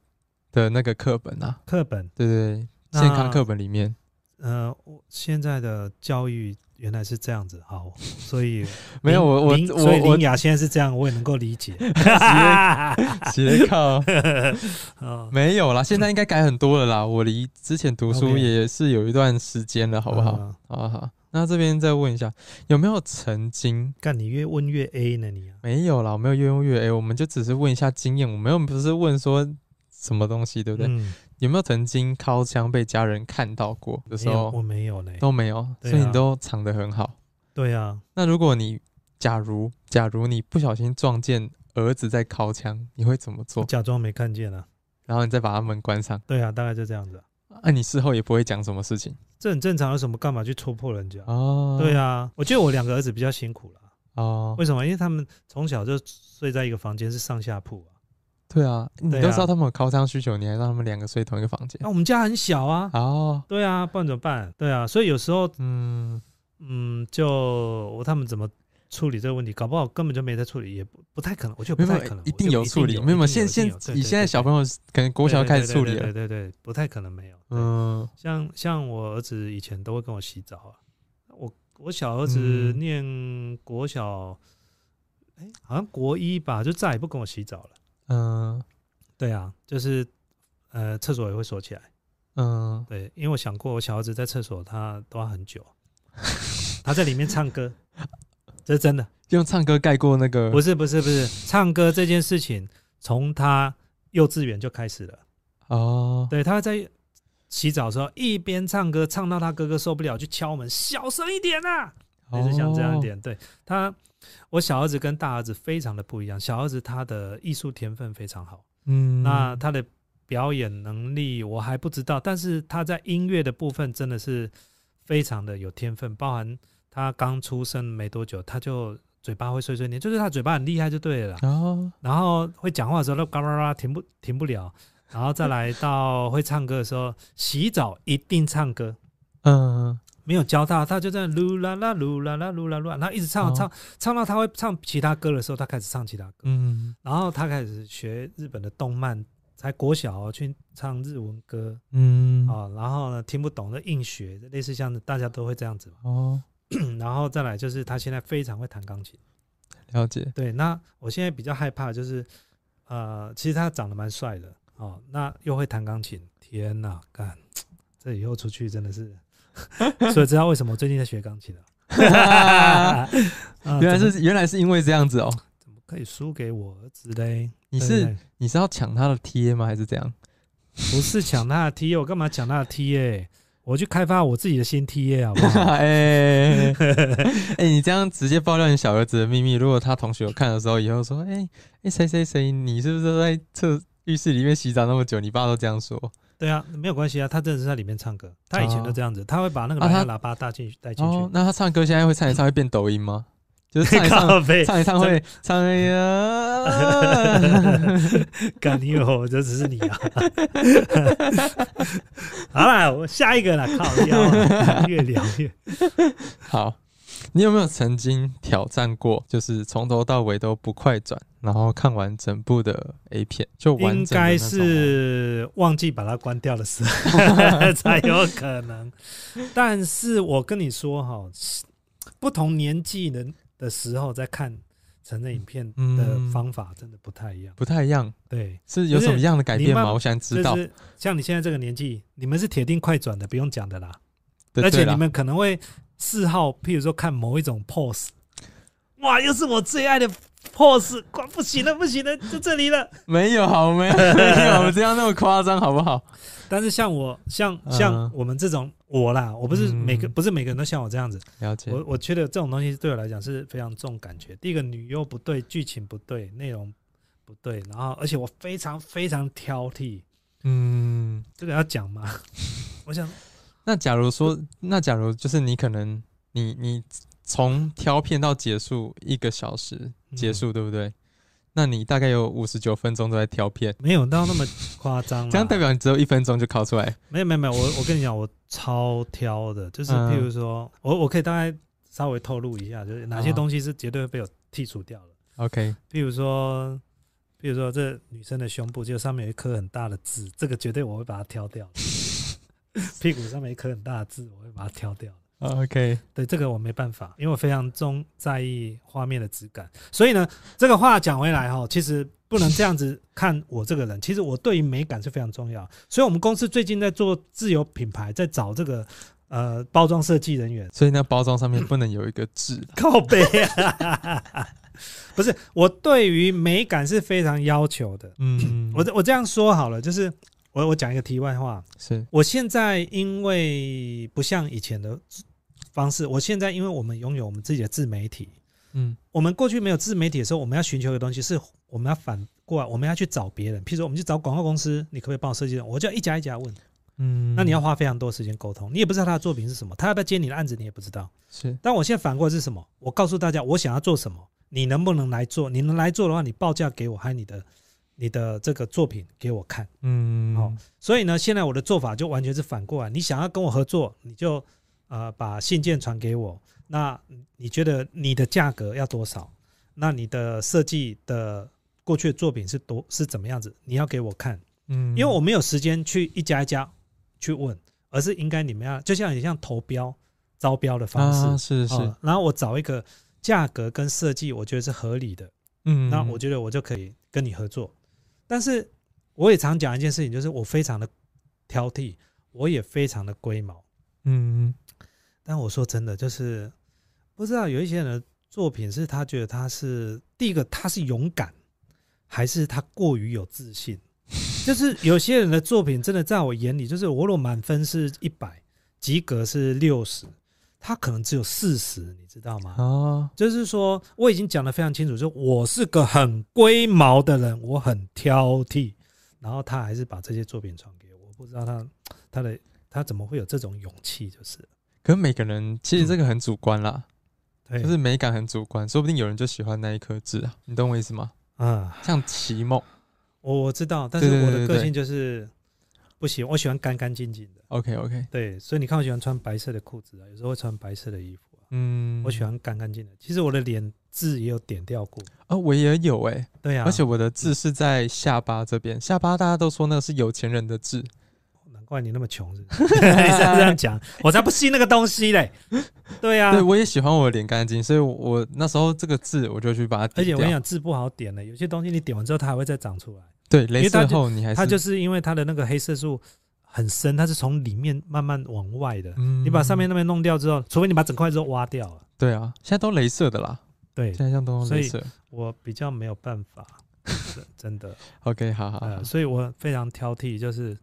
的那个课本啊，课本，对对，健康课本里面。呃，现在的教育。原来是这样子，好，所以 <laughs> 没有我我所以林雅现在是这样，我也能够理解。<laughs> 斜靠，<laughs> 没有啦，现在应该改很多了啦。我离之前读书也是有一段时间了，好不好？好好。那这边再问一下，有没有曾经？干你越问越 A 呢？你没有啦，我没有越问越 A，我们就只是问一下经验，我们又不是问说什么东西，对不对？有没有曾经掏枪被家人看到过的时候？我没有嘞，都没有，所以你都藏得很好。对啊，那如果你假如假如你不小心撞见儿子在掏枪，你会怎么做？假装没看见啊，然后你再把他门关上。对啊，大概就这样子。那你事后也不会讲什么事情？这很正常，有什么干嘛去戳破人家？哦，对啊，我觉得我两个儿子比较辛苦了。哦，为什么？因为他们从小就睡在一个房间，是上下铺啊。对啊，你都知道他们有靠枪需求，你还让他们两个睡同一个房间？那我们家很小啊。哦，对啊，不然怎么办？对啊，所以有时候，嗯嗯，就我他们怎么处理这个问题？搞不好根本就没在处理，也不不太可能。我觉得不太可能，一定有处理。没有，现现以现在小朋友可能国小开始处理了。对对对，不太可能没有。嗯，像像我儿子以前都会跟我洗澡啊。我我小儿子念国小，哎，好像国一吧，就再也不跟我洗澡了。嗯，对啊，就是呃，厕所也会锁起来。嗯，对，因为我想过，我小儿子在厕所他都要很久，<laughs> 他在里面唱歌，这是真的。用唱歌盖过那个？不是不是不是，唱歌这件事情从他幼稚园就开始了。哦，对，他在洗澡的时候一边唱歌，唱到他哥哥受不了，去敲门，小声一点啊，也是想这样一点。对他。我小儿子跟大儿子非常的不一样，小儿子他的艺术天分非常好，嗯，那他的表演能力我还不知道，但是他在音乐的部分真的是非常的有天分，包含他刚出生没多久，他就嘴巴会碎碎念，就是他嘴巴很厉害就对了，哦，然后会讲话的时候那嘎啦啦停不停不了，然后再来到会唱歌的时候，洗澡一定唱歌。嗯，没有教他，他就在噜啦啦噜啦啦噜啦啦，然后一直唱唱唱到他会唱其他歌的时候，他开始唱其他歌。嗯，然后他开始学日本的动漫，才国小去唱日文歌。嗯，啊，然后呢听不懂的硬学，类似像大家都会这样子。哦，<clears throat> 然后再来就是他现在非常会弹钢琴。了解。对，那我现在比较害怕就是，呃，其实他长得蛮帅的。哦，那又会弹钢琴，天哪，干，这以后出去真的是。<laughs> 所以知道为什么我最近在学钢琴了。<laughs> 原来是原来是因为这样子哦。怎么可以输给我儿子嘞？你是你是要抢他的 T A 吗？还是这样？不是抢他的 T A，我干嘛抢他的 T A？我去开发我自己的新 T A 好不好？<laughs> 哎哎，你这样直接爆料你小儿子的秘密，如果他同学有看的时候，以后说，哎哎谁谁谁，你是不是在厕浴室里面洗澡那么久？你爸都这样说。对啊，没有关系啊，他真的是在里面唱歌，他以前都这样子，他会把那个蓝牙喇叭带进带进去。那他唱歌现在会唱一唱会变抖音吗？就是唱一唱 <laughs> 唱一唱会唱呀，<laughs> 干你哦，这只是你啊。<laughs> 好了，我下一个了，靠腰，越聊越好。你有没有曾经挑战过，就是从头到尾都不快转，然后看完整部的 A 片？就应该是忘记把它关掉的时候 <laughs> 才有可能。但是我跟你说哈，不同年纪的的时候在看成人影片的方法真的不太一样，不太一样。对，是有什么样的改变吗？我想知道。像你现在这个年纪，你们是铁定快转的，不用讲的啦。而且你们可能会。嗜好，譬如说看某一种 pose，哇，又是我最爱的 pose，快不行了，不行了，就这里了。没有，好没有，没有这样那么夸张，好不好？但是像我，像像我们这种我啦，我不是每个，不是每个人都像我这样子。了解。我我觉得这种东西对我来讲是非常重感觉。第一个，女优不对，剧情不对，内容不对，然后而且我非常非常挑剔。嗯，这个要讲吗？<laughs> 我想。那假如说，那假如就是你可能你你从挑片到结束一个小时结束，对不对？那你大概有五十九分钟都在挑片，没有到那么夸张。这样代表你只有一分钟就考出来？没有没有没有，我我跟你讲，我超挑的，就是譬如说我我可以大概稍微透露一下，就是哪些东西是绝对会被我剔除掉的。OK，譬如说譬如说这女生的胸部就上面有一颗很大的痣，这个绝对我会把它挑掉。<laughs> 屁股上面一颗很大的痣，我会把它挑掉。OK，对这个我没办法，因为我非常中在意画面的质感。所以呢，这个话讲回来哈，其实不能这样子看我这个人。其实我对于美感是非常重要。所以我们公司最近在做自有品牌，在找这个呃包装设计人员。所以那包装上面不能有一个痣。<laughs> 靠背啊！<laughs> 不是，我对于美感是非常要求的。嗯，我我这样说好了，就是。我我讲一个题外话，是我现在因为不像以前的方式，我现在因为我们拥有我们自己的自媒体，嗯，我们过去没有自媒体的时候，我们要寻求的东西是我们要反过来，我们要去找别人，譬如说我们去找广告公司，你可不可以帮我设计？我就要一家一家问，嗯，那你要花非常多时间沟通，你也不知道他的作品是什么，他要不要接你的案子，你也不知道。是，但我现在反过来是什么？我告诉大家，我想要做什么，你能不能来做？你能来做的话，你报价给我，还有你的。你的这个作品给我看，嗯，好，所以呢，现在我的做法就完全是反过来。你想要跟我合作，你就呃把信件传给我。那你觉得你的价格要多少？那你的设计的过去的作品是多是怎么样子？你要给我看，嗯，因为我没有时间去一家一家去问，而是应该你们要就像你像投标招标的方式，是是，然后我找一个价格跟设计我觉得是合理的，嗯，那我觉得我就可以跟你合作。但是我也常讲一件事情，就是我非常的挑剔，我也非常的龟毛，嗯。但我说真的，就是不知道有一些人的作品是他觉得他是第一个，他是勇敢，还是他过于有自信？<laughs> 就是有些人的作品真的在我眼里，就是我如果满分是一百，及格是六十。他可能只有四十，你知道吗？哦，就是说我已经讲的非常清楚，就我是个很龟毛的人，我很挑剔，然后他还是把这些作品传给我，不知道他他的他怎么会有这种勇气？就是，可每个人其实这个很主观啦，就是美感很主观，说不定有人就喜欢那一颗痣啊，你懂我意思吗？啊，像奇梦。我我知道，但是我的个性就是不行，我喜欢干干净净的。OK OK，对，所以你看我喜欢穿白色的裤子啊，有时候会穿白色的衣服啊。嗯，我喜欢干干净的。其实我的脸痣也有点掉过啊，我也有哎。对呀，而且我的痣是在下巴这边，下巴大家都说那是有钱人的痣。怪你那么穷，是不是？<laughs> 这样讲，我才不信那个东西嘞。对呀，对我也喜欢我的脸干净，所以我那时候这个痣我就去把它。而且我跟你讲，痣不好点的，有些东西你点完之后它还会再长出来。对，镭射后你还它就是因为它的那个黑色素很深，它是从里面慢慢往外的。嗯，你把上面那边弄掉之后，除非你把整块肉挖掉了。对啊，现在都镭射的啦。对，现在像都用镭射。我比较没有办法，真的。<laughs> OK，好好。所以我非常挑剔，就是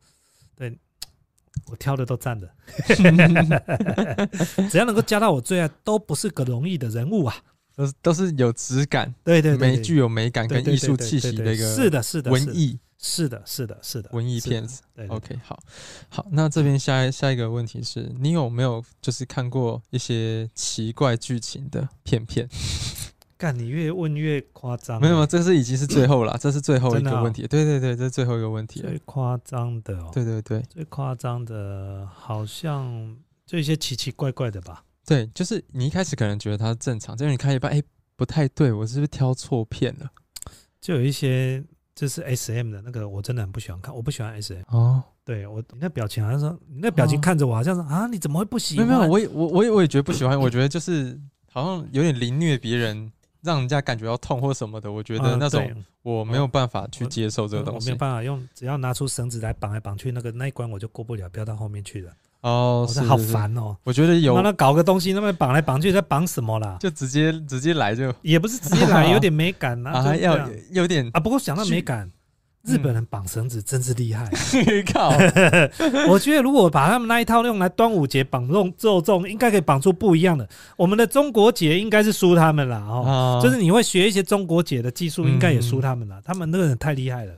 对。<tsk> 我挑的都赞的，<laughs> <laughs> 只要能够加到我最爱，都不是个容易的人物啊，都是都是有质感，对对，美具有美感跟艺术气息的一个，是的，是的，文艺，是的，是的，是的，文艺片子。OK，好，好，那这边下下一个问题是你有没有就是看过一些奇怪剧情的片片？<laughs> 干，你越问越夸张。没有，这是已经是最后了，<coughs> 这是最后一个问题。对对对，这是最后一个问题。最夸张的哦。对对对，最夸张的，好像就一些奇奇怪怪的吧。对，就是你一开始可能觉得它正常，结果你看一半，哎，不太对，我是不是挑错片了？就有一些就是 S M 的那个，我真的很不喜欢看，我不喜欢 S M。哦，对我，你那表情好像说，你那表情看着我，好像是啊，你怎么会不喜欢？没有，我也我我也我也觉得不喜欢，我觉得就是好像有点凌虐别人。让人家感觉到痛或什么的，我觉得那种我没有办法去接受这个东西。我没有办法用，只要拿出绳子来绑来绑去，那个那一关我就过不了，不要到后面去了。哦，是好烦哦。我觉得有那搞个东西，那么绑来绑去，在绑什么啦？就直接直接来就也不是直接来，<laughs> 有点美感啊，要有点啊。不过想到美感。日本人绑绳子真是厉害，<laughs> 靠！<laughs> 我觉得如果把他们那一套用来端午节绑肉肉粽，应该可以绑出不一样的。我们的中国节应该是输他们了哦，就是你会学一些中国节的技术，应该也输他们了。他们那个人太厉害了。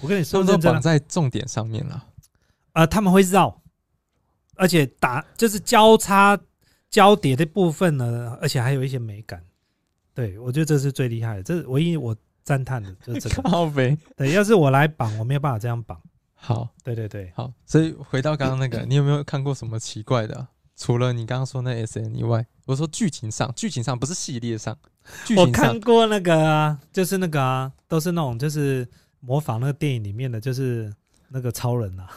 我跟你说，都绑在重点上面了。呃，他们会绕，而且打就是交叉交叠的部分呢，而且还有一些美感。对我觉得这是最厉害的，这是唯一我。赞叹的就是这个，对，要是我来绑，我没有办法这样绑。好，对对对，好。所以回到刚刚那个，你有没有看过什么奇怪的？除了你刚刚说那 S N 以外，我说剧情上，剧情上不是系列上。我看过那个，啊，就是那个啊，都是那种就是模仿那个电影里面的，就是那个超人啊。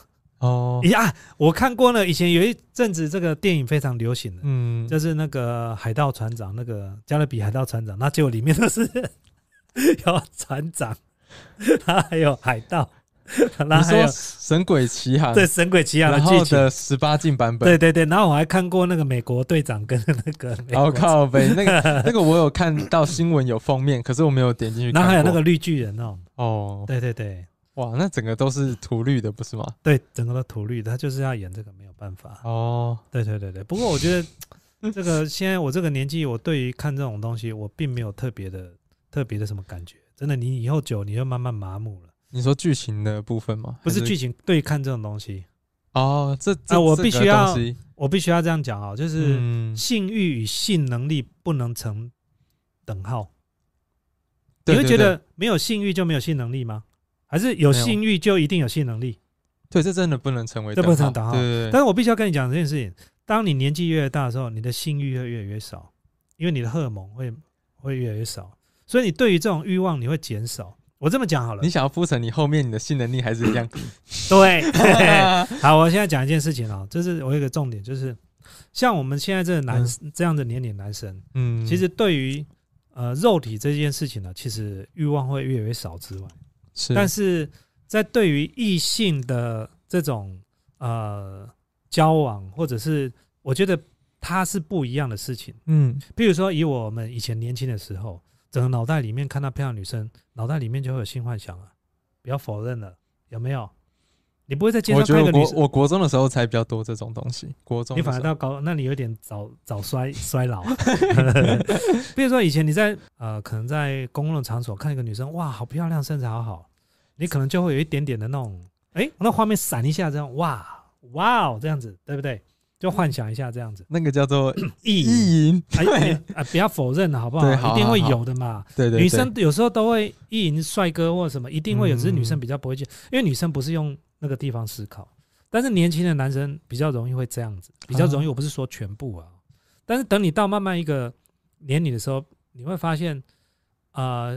哦呀，我看过了。以前有一阵子这个电影非常流行的，嗯，就是那个海盗船长，那个加勒比海盗船长，那结果里面都是。<laughs> 有船长，他还有海盗，然后还有《神鬼奇航》对《神鬼奇航》然后的十八禁版本，对对对。然后我还看过那个美国队长跟那个，<laughs> 我靠呗，那个 <laughs> 那个我有看到新闻有封面，可是我没有点进去。然后还有那个绿巨人哦，哦，对对对，哇，那整个都是涂绿的，不是吗？对，整个都涂绿的，他就是要演这个，没有办法哦。对对对对，不过我觉得 <laughs> 这个现在我这个年纪，我对于看这种东西，我并没有特别的。特别的什么感觉？真的，你以后久，你就慢慢麻木了。你说剧情的部分吗？不是剧情，对看这种东西。哦，这啊，我必须要，我必须要这样讲啊，就是性欲与性能力不能成等号。你会觉得没有性欲就没有性能力吗？还是有性欲就一定有性能力？对，这真的不能成为，这不成等号。对但是我必须要跟你讲这件事情：，当你年纪越大的时候，你的性欲会越来越少，因为你的荷尔蒙会会越来越少。所以你对于这种欲望你会减少。我这么讲好了，你想要铺成你后面你的性能力还是一样？<laughs> 对，<laughs> 好，我现在讲一件事情啊，就是我一个重点，就是像我们现在这个男这样的年龄男生，嗯，其实对于呃肉体这件事情呢，其实欲望会越来越少之外，是，但是在对于异性的这种呃交往，或者是我觉得它是不一样的事情，嗯，比如说以我们以前年轻的时候。整个脑袋里面看到漂亮女生，脑袋里面就会有性幻想啊！不要否认了，有没有？你不会在街上看个女生？我国中的时候才比较多这种东西。国中你反而到高，那你有点早早衰衰老。<laughs> <laughs> 比如说以前你在呃，可能在公共场所看一个女生，哇，好漂亮，身材好好，你可能就会有一点点的那种，哎，那画面闪一下，这样哇哇哦，这样子，对不对？就幻想一下这样子，那个叫做意 <coughs> 意淫，<laughs> 哎啊，不要否认好不好？一定会有的嘛。对对，女生有时候都会意淫帅哥或什么，一定会有，只是女生比较不会去，因为女生不是用那个地方思考。但是年轻的男生比较容易会这样子，比较容易。我不是说全部啊，但是等你到慢慢一个年龄的时候，你会发现，啊，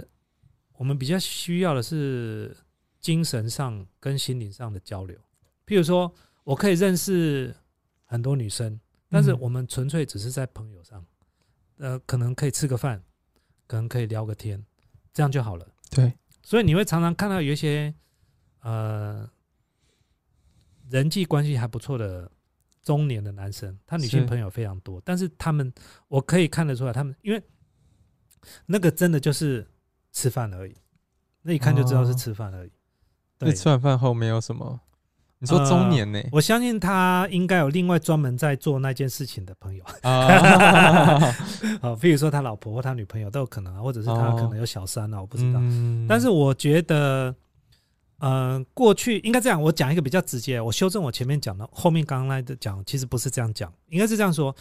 我们比较需要的是精神上跟心灵上的交流。譬如说，我可以认识。很多女生，但是我们纯粹只是在朋友上，呃，可能可以吃个饭，可能可以聊个天，这样就好了。对，所以你会常常看到有一些呃人际关系还不错的中年的男生，他女性朋友非常多，但是他们我可以看得出来，他们因为那个真的就是吃饭而已，那一看就知道是吃饭而已。对，吃完饭后没有什么。你说中年呢？我相信他应该有另外专门在做那件事情的朋友啊，好，<laughs> 比如说他老婆或他女朋友都有可能啊，或者是他可能有小三啊，我不知道。但是我觉得，呃，过去应该这样，我讲一个比较直接，我修正我前面讲的，后面刚刚来的讲，其实不是这样讲，应该是这样说：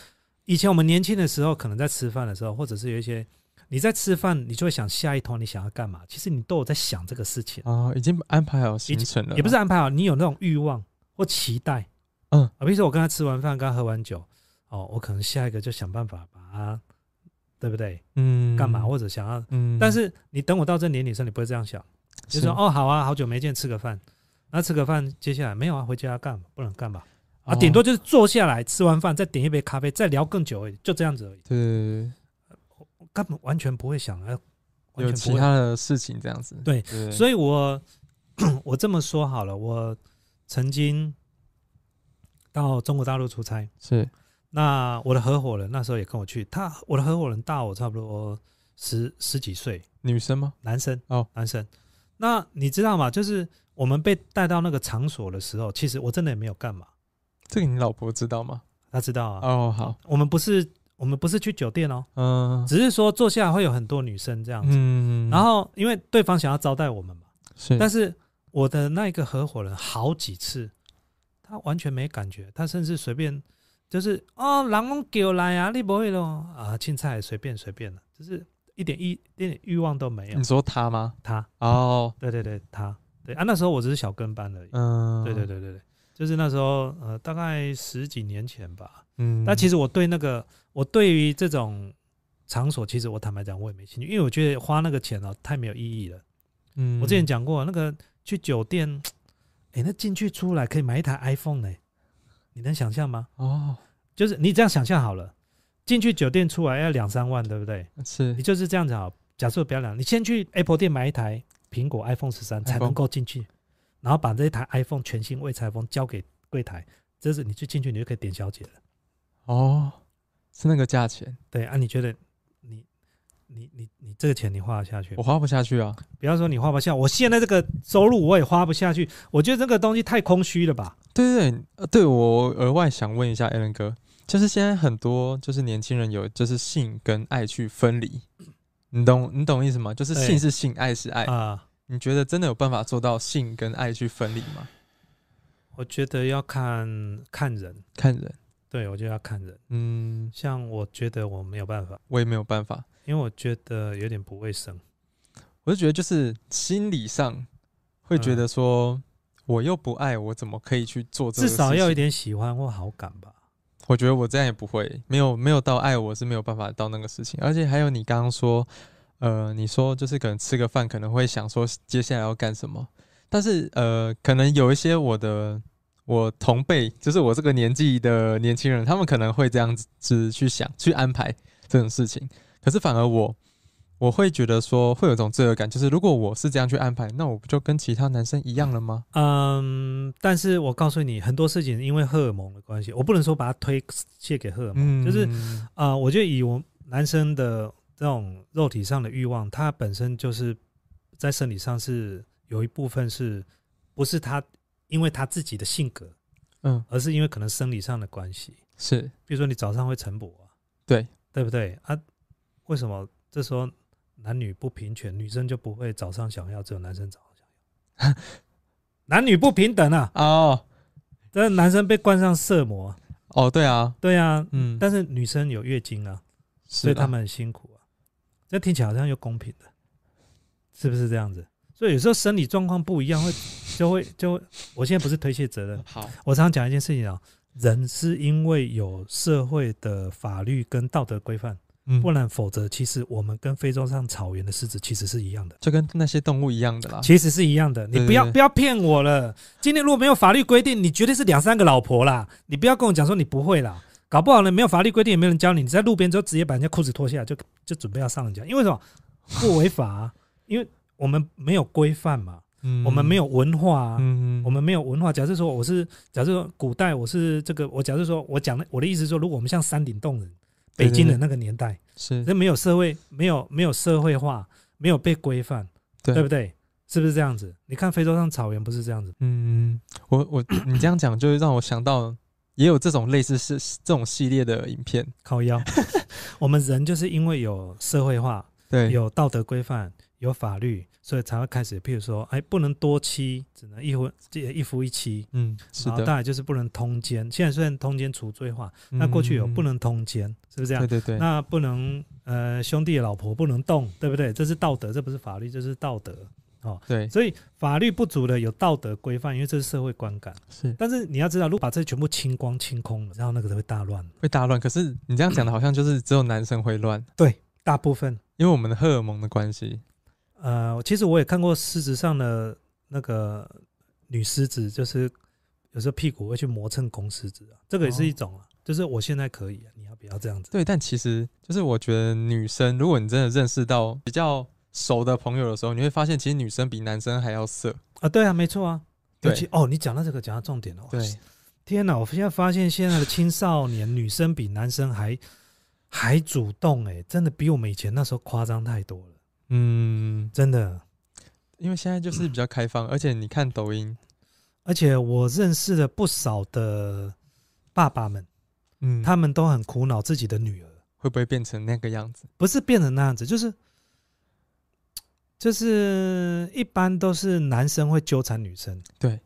以前我们年轻的时候，可能在吃饭的时候，或者是有一些。你在吃饭，你就会想下一通你想要干嘛？其实你都有在想这个事情啊，已经安排好行程了，也不是安排好，你有那种欲望或期待，嗯啊，比如说我刚才吃完饭，刚喝完酒，哦，我可能下一个就想办法把它，对不对？嗯，干嘛或者想要，嗯，但是你等我到这年龄时候，你不会这样想，就说哦，好啊，好久没见，吃个饭，那吃个饭，接下来没有啊，回家干不能干吧？啊，顶多就是坐下来吃完饭再点一杯咖啡，再聊更久而已，就这样子而已。对。根本完全不会想要有其他的事情这样子。对，所以我 <clears throat> 我这么说好了，我曾经到中国大陆出差，是那我的合伙人那时候也跟我去，他我的合伙人大我差不多十十几岁，女生吗？男生哦，男生。那你知道吗？就是我们被带到那个场所的时候，其实我真的也没有干嘛。这个你老婆知道吗？她知道啊。哦，好，我们不是。我们不是去酒店哦，嗯，只是说坐下会有很多女生这样子，嗯，然后因为对方想要招待我们嘛，是，但是我的那个合伙人好几次，他完全没感觉，他甚至随便就是哦，狼龙给我来啊，你不会咯啊，青菜随便随便的，就是一点欲一点欲望都没有。你说他吗？他哦，对对对，他对啊，那时候我只是小跟班而已，嗯，对对对对对，就是那时候呃，大概十几年前吧。嗯，但其实我对那个，我对于这种场所，其实我坦白讲，我也没兴趣，因为我觉得花那个钱哦，太没有意义了。嗯，我之前讲过，那个去酒店，哎，那进去出来可以买一台 iPhone 呢，你能想象吗？哦，就是你这样想象好了，进去酒店出来要两三万，对不对？是，你就是这样子啊。假设不要两，你先去 Apple 店买一台苹果 iPhone 十三才能够进去，然后把这一台 iPhone 全新未拆封交给柜台，这是你去进去你就可以点小姐了。哦，是那个价钱。对啊，你觉得你你你你这个钱你花得下去？我花不下去啊！不要说你花不下，我现在这个收入我也花不下去。我觉得这个东西太空虚了吧？对对对，对我额外想问一下 Allen 哥，就是现在很多就是年轻人有就是性跟爱去分离，你懂你懂意思吗？就是性是性，爱是爱啊。你觉得真的有办法做到性跟爱去分离吗？我觉得要看看人，看人。对，我就要看人。嗯，像我觉得我没有办法，我也没有办法，因为我觉得有点不卫生。我就觉得就是心理上会觉得说，我又不爱，我怎么可以去做？至少要一点喜欢或好感吧。我觉得我这样也不会，没有没有到爱，我是没有办法到那个事情。而且还有你刚刚说，呃，你说就是可能吃个饭可能会想说接下来要干什么，但是呃，可能有一些我的。我同辈就是我这个年纪的年轻人，他们可能会这样子去想、去安排这种事情。可是反而我，我会觉得说会有种罪恶感，就是如果我是这样去安排，那我不就跟其他男生一样了吗？嗯，但是我告诉你，很多事情因为荷尔蒙的关系，我不能说把它推卸给荷尔蒙，就是啊，我觉得以我男生的这种肉体上的欲望，他本身就是在生理上是有一部分是不是他。因为他自己的性格，嗯，而是因为可能生理上的关系，是，比如说你早上会晨勃啊，对，对不对啊？为什么这时候男女不平权，女生就不会早上想要，只有男生早上想要？<laughs> 男女不平等啊！哦，这男生被冠上色魔哦，对啊，对啊，嗯，但是女生有月经啊，所以他们很辛苦啊。这听起来好像又公平的，是不是这样子？所以有时候生理状况不一样，会 <laughs> 就会就，我现在不是推卸责任。好，我常常讲一件事情啊，人是因为有社会的法律跟道德规范。不然，否则其实我们跟非洲上草原的狮子其实是一样的，就跟那些动物一样的啦。其实是一样的，你不要不要骗我了。今天如果没有法律规定，你绝对是两三个老婆啦。你不要跟我讲说你不会啦，搞不好呢没有法律规定也没人教你，你在路边就直接把人家裤子脱下来就就准备要上人家，因为什么不违法？<laughs> 因为我们没有规范嘛，我们没有文化，我们没有文化。假设说我是假设说古代我是这个，我假设说我讲的我的意思说，如果我们像山顶洞人。北京的那个年代是，那没有社会，没有没有社会化，没有被规范，对不对？是不是这样子？你看非洲上草原不是这样子。嗯，我我 <clears throat> 你这样讲，就会让我想到，也有这种类似是这种系列的影片。靠腰，<laughs> 我们人就是因为有社会化，对，有道德规范，有法律。所以才会开始，譬如说，哎，不能多妻，只能一夫这一夫一妻，嗯，是的。当然就是不能通奸。现在虽然通奸除罪化，那过去有不能通奸，是不是这样？对对对。那不能呃兄弟老婆不能动，对不对？这是道德，这不是法律，这是道德。哦，对。所以法律不足的有道德规范，因为这是社会观感。是。但是你要知道，如果把这全部清光清空了，然后那个会大乱。会大乱。可是你这样讲的，好像就是只有男生会乱。对，大部分因为我们的荷尔蒙的关系。呃，其实我也看过狮子上的那个女狮子，就是有时候屁股会去磨蹭公狮子啊，这个也是一种啊。就是我现在可以，啊你要不要这样子？对，但其实就是我觉得女生，如果你真的认识到比较熟的朋友的时候，你会发现其实女生比男生还要色啊。对啊，没错啊。对哦，你讲到这个，讲到重点了。对，天哪！我现在发现现在的青少年女生比男生还还主动，哎，真的比我们以前那时候夸张太多了。嗯，真的，因为现在就是比较开放，而且你看抖音，而且我认识了不少的爸爸们，嗯，他们都很苦恼自己的女儿。会不会变成那个样子？不是变成那样子，就是就是一般都是男生会纠缠女生，对，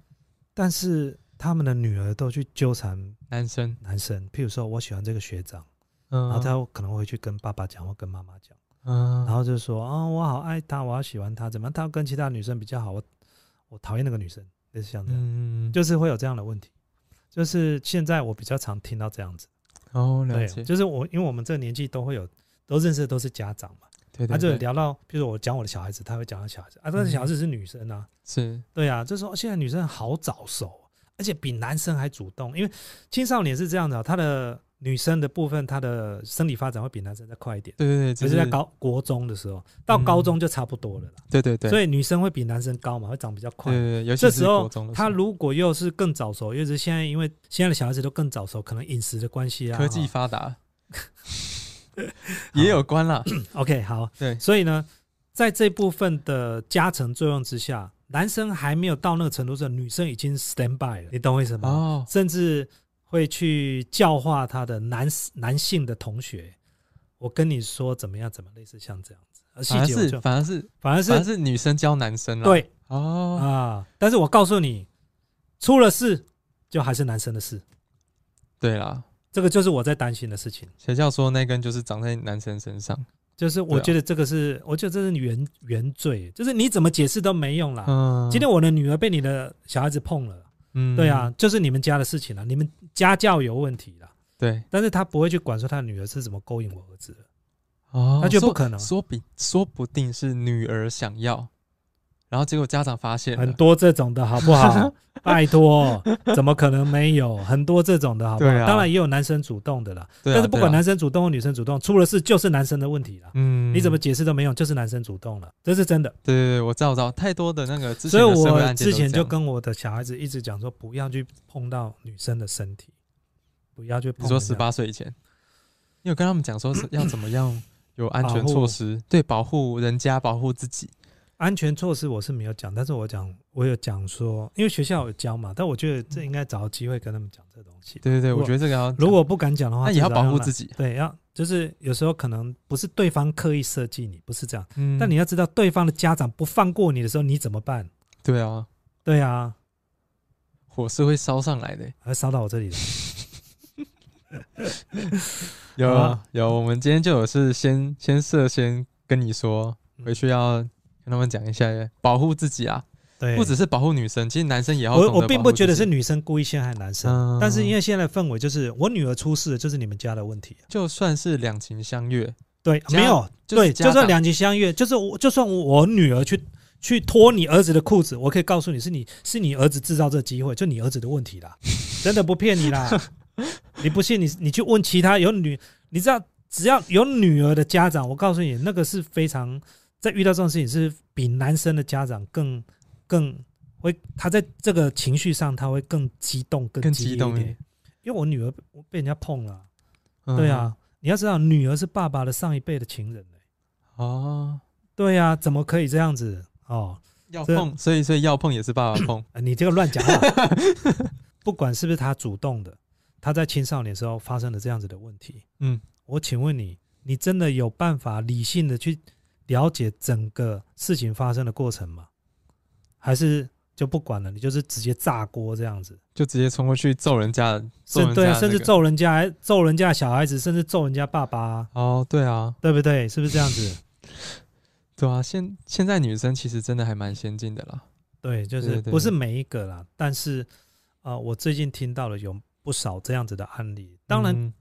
但是他们的女儿都去纠缠男生，男生，譬如说我喜欢这个学长，嗯，然后他可能会去跟爸爸讲或跟妈妈讲。嗯，然后就说啊，我好爱她，我好喜欢她，怎么她跟其他女生比较好？我我讨厌那个女生，类似像这样，就是会有这样的问题。就是现在我比较常听到这样子。哦，了解。就是我，因为我们这个年纪都会有，都认识的都是家长嘛。对。他就聊到，比如我讲我的小孩子，他会讲到小孩子啊，但是小孩子是女生啊。是。对啊，就说现在女生好早熟，而且比男生还主动，因为青少年是这样的，他的。女生的部分，她的生理发展会比男生再快一点。对对对，只是在高国中的时候，到高中就差不多了啦。对对对，所以女生会比男生高嘛，会长比较快。对对，这时候她如果又是更早熟，又是现在因为现在的小孩子都更早熟，可能饮食的关系啊，科技发达 <laughs> 也有关了。<coughs> OK，好，对，所以呢，在这部分的加成作用之下，男生还没有到那个程度上，女生已经 stand by 了，你懂我意思吗？哦，甚至。会去教化他的男男性的同学，我跟你说怎么样？怎么类似像这样子？反而是反而是反而是反而是女生教男生了。对哦啊！但是我告诉你，出了事就还是男生的事。对啦，这个就是我在担心的事情。学校说那根就是长在男生身上，就是我觉得这个是，我觉得这是原原罪，就是你怎么解释都没用啦。嗯，今天我的女儿被你的小孩子碰了。嗯，对啊，就是你们家的事情了，你们家教有问题了。对，但是他不会去管说他女儿是怎么勾引我儿子的。哦，他就不可能说比说不定是女儿想要。然后结果家长发现很多这种的好不好？<laughs> 拜托，怎么可能没有很多这种的好不好？当然也有男生主动的啦。但是不管男生主动或女生主动，出了事就是男生的问题了。嗯，你怎么解释都没用，就是男生主动了，这是真的。对对对，我知道，我知道，太多的那个，所以我之前就跟我的小孩子一直讲说，不要去碰到女生的身体，不要去碰。你说十八岁以前，你有跟他们讲说是要怎么样有安全措施，对，保护人家，保护自己。安全措施我是没有讲，但是我讲我有讲说，因为学校有教嘛，但我觉得这应该找个机会跟他们讲这东西。对对对，我觉得这个要如果不敢讲的话，那也要保护自己。对，要就是有时候可能不是对方刻意设计你，不是这样。嗯。但你要知道，对方的家长不放过你的时候，你怎么办？对啊，对啊，火是会烧上来的，会烧到我这里的。<laughs> 有有，我们今天就有是先先设先跟你说，回去要跟他们讲一下，保护自己啊。对，不只是保护女生，其实男生也要。我我并不觉得是女生故意陷害男生，但是因为现在的氛围就是我女儿出事，就是你们家的问题。就算是两情相悦，对，没有，对，就算两情相悦，就是我就算我女儿去去脱你儿子的裤子，我可以告诉你是你是你儿子制造这机会，就你儿子的问题啦，<laughs> 真的不骗你啦。你不信你你去问其他有女，你知道只要有女儿的家长，我告诉你那个是非常在遇到这种事情是比男生的家长更。更会，他在这个情绪上，他会更激动，更激动一点。因为我女儿被人家碰了，对啊，你要知道，女儿是爸爸的上一辈的情人哦，对呀，怎么可以这样子哦？要碰，所以所以要碰也是爸爸 <coughs> 碰。你这个乱讲话。<laughs> 不管是不是他主动的，他在青少年时候发生了这样子的问题。嗯，我请问你，你真的有办法理性的去了解整个事情发生的过程吗？还是就不管了，你就是直接炸锅这样子，就直接冲过去揍人家，甚对，甚至揍人家，还揍人家小孩子，甚至揍人家爸爸。哦，对啊，对不对？是不是这样子？<laughs> 对啊，现现在女生其实真的还蛮先进的啦。对，就是不是每一个啦，但是啊，我最近听到了有不少这样子的案例。当然，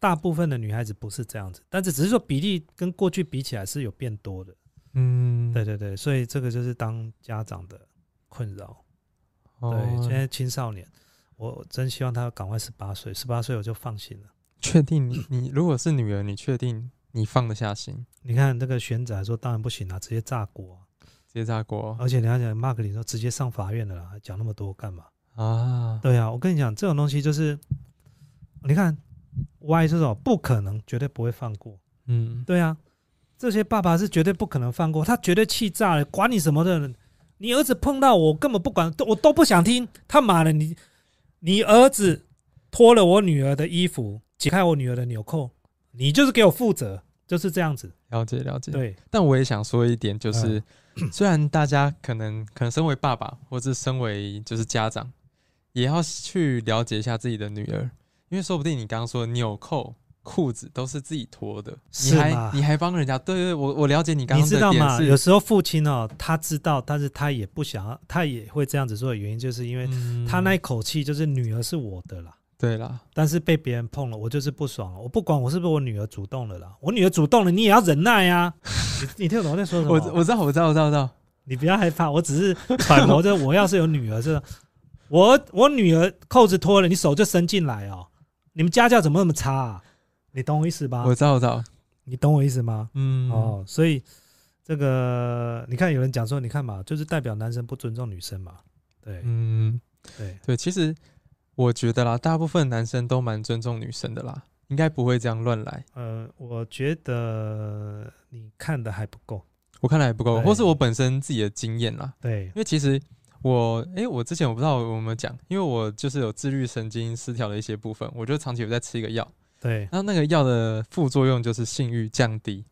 大部分的女孩子不是这样子，但是只是说比例跟过去比起来是有变多的。嗯，对对对，所以这个就是当家长的困扰。对，现在青少年，我真希望他赶快十八岁，十八岁我就放心了。确定你你如果是女儿，你确定你放得下心？你看那个玄仔说，当然不行啊，直接炸锅，直接炸锅。而且你要讲 Mark 你说直接上法院的啦，还讲那么多干嘛啊？对啊，我跟你讲，这种东西就是，你看，Y 这种不可能，绝对不会放过。嗯，对啊。这些爸爸是绝对不可能放过，他绝对气炸了，管你什么的，你儿子碰到我根本不管，我都不想听。他妈的，你你儿子脱了我女儿的衣服，解开我女儿的纽扣，你就是给我负责，就是这样子。了解了解。对，但我也想说一点，就是 <clears throat> 虽然大家可能可能身为爸爸，或是身为就是家长，也要去了解一下自己的女儿，因为说不定你刚刚说纽扣。裤子都是自己脱的，你还你还帮人家？对对，我我了解你刚刚知道吗？有时候父亲哦，他知道，但是他也不想要，他也会这样子做的原因，就是因为他那一口气就是女儿是我的啦，对啦，但是被别人碰了，我就是不爽。我不管我是不是我女儿主动的啦，我女儿主动了，你也要忍耐呀。<laughs> 你你听懂我在说什么？我我知道我知道我知道我知道，你不要害怕，我只是揣摩着，我要是有女儿，这我我女儿扣子脱了，你手就伸进来哦。你们家教怎么那么差？啊？你懂我意思吧？我知道，我知道。你懂我意思吗？嗯。哦，所以这个你看，有人讲说，你看嘛，就是代表男生不尊重女生嘛。对，嗯，对对。其实我觉得啦，大部分男生都蛮尊重女生的啦，应该不会这样乱来。呃，我觉得你看的还不够，我看的还不够，或是我本身自己的经验啦。对，因为其实我，哎，我之前我不知道有没有讲，因为我就是有自律神经失调的一些部分，我就长期有在吃一个药。对，那那个药的副作用就是性欲降低。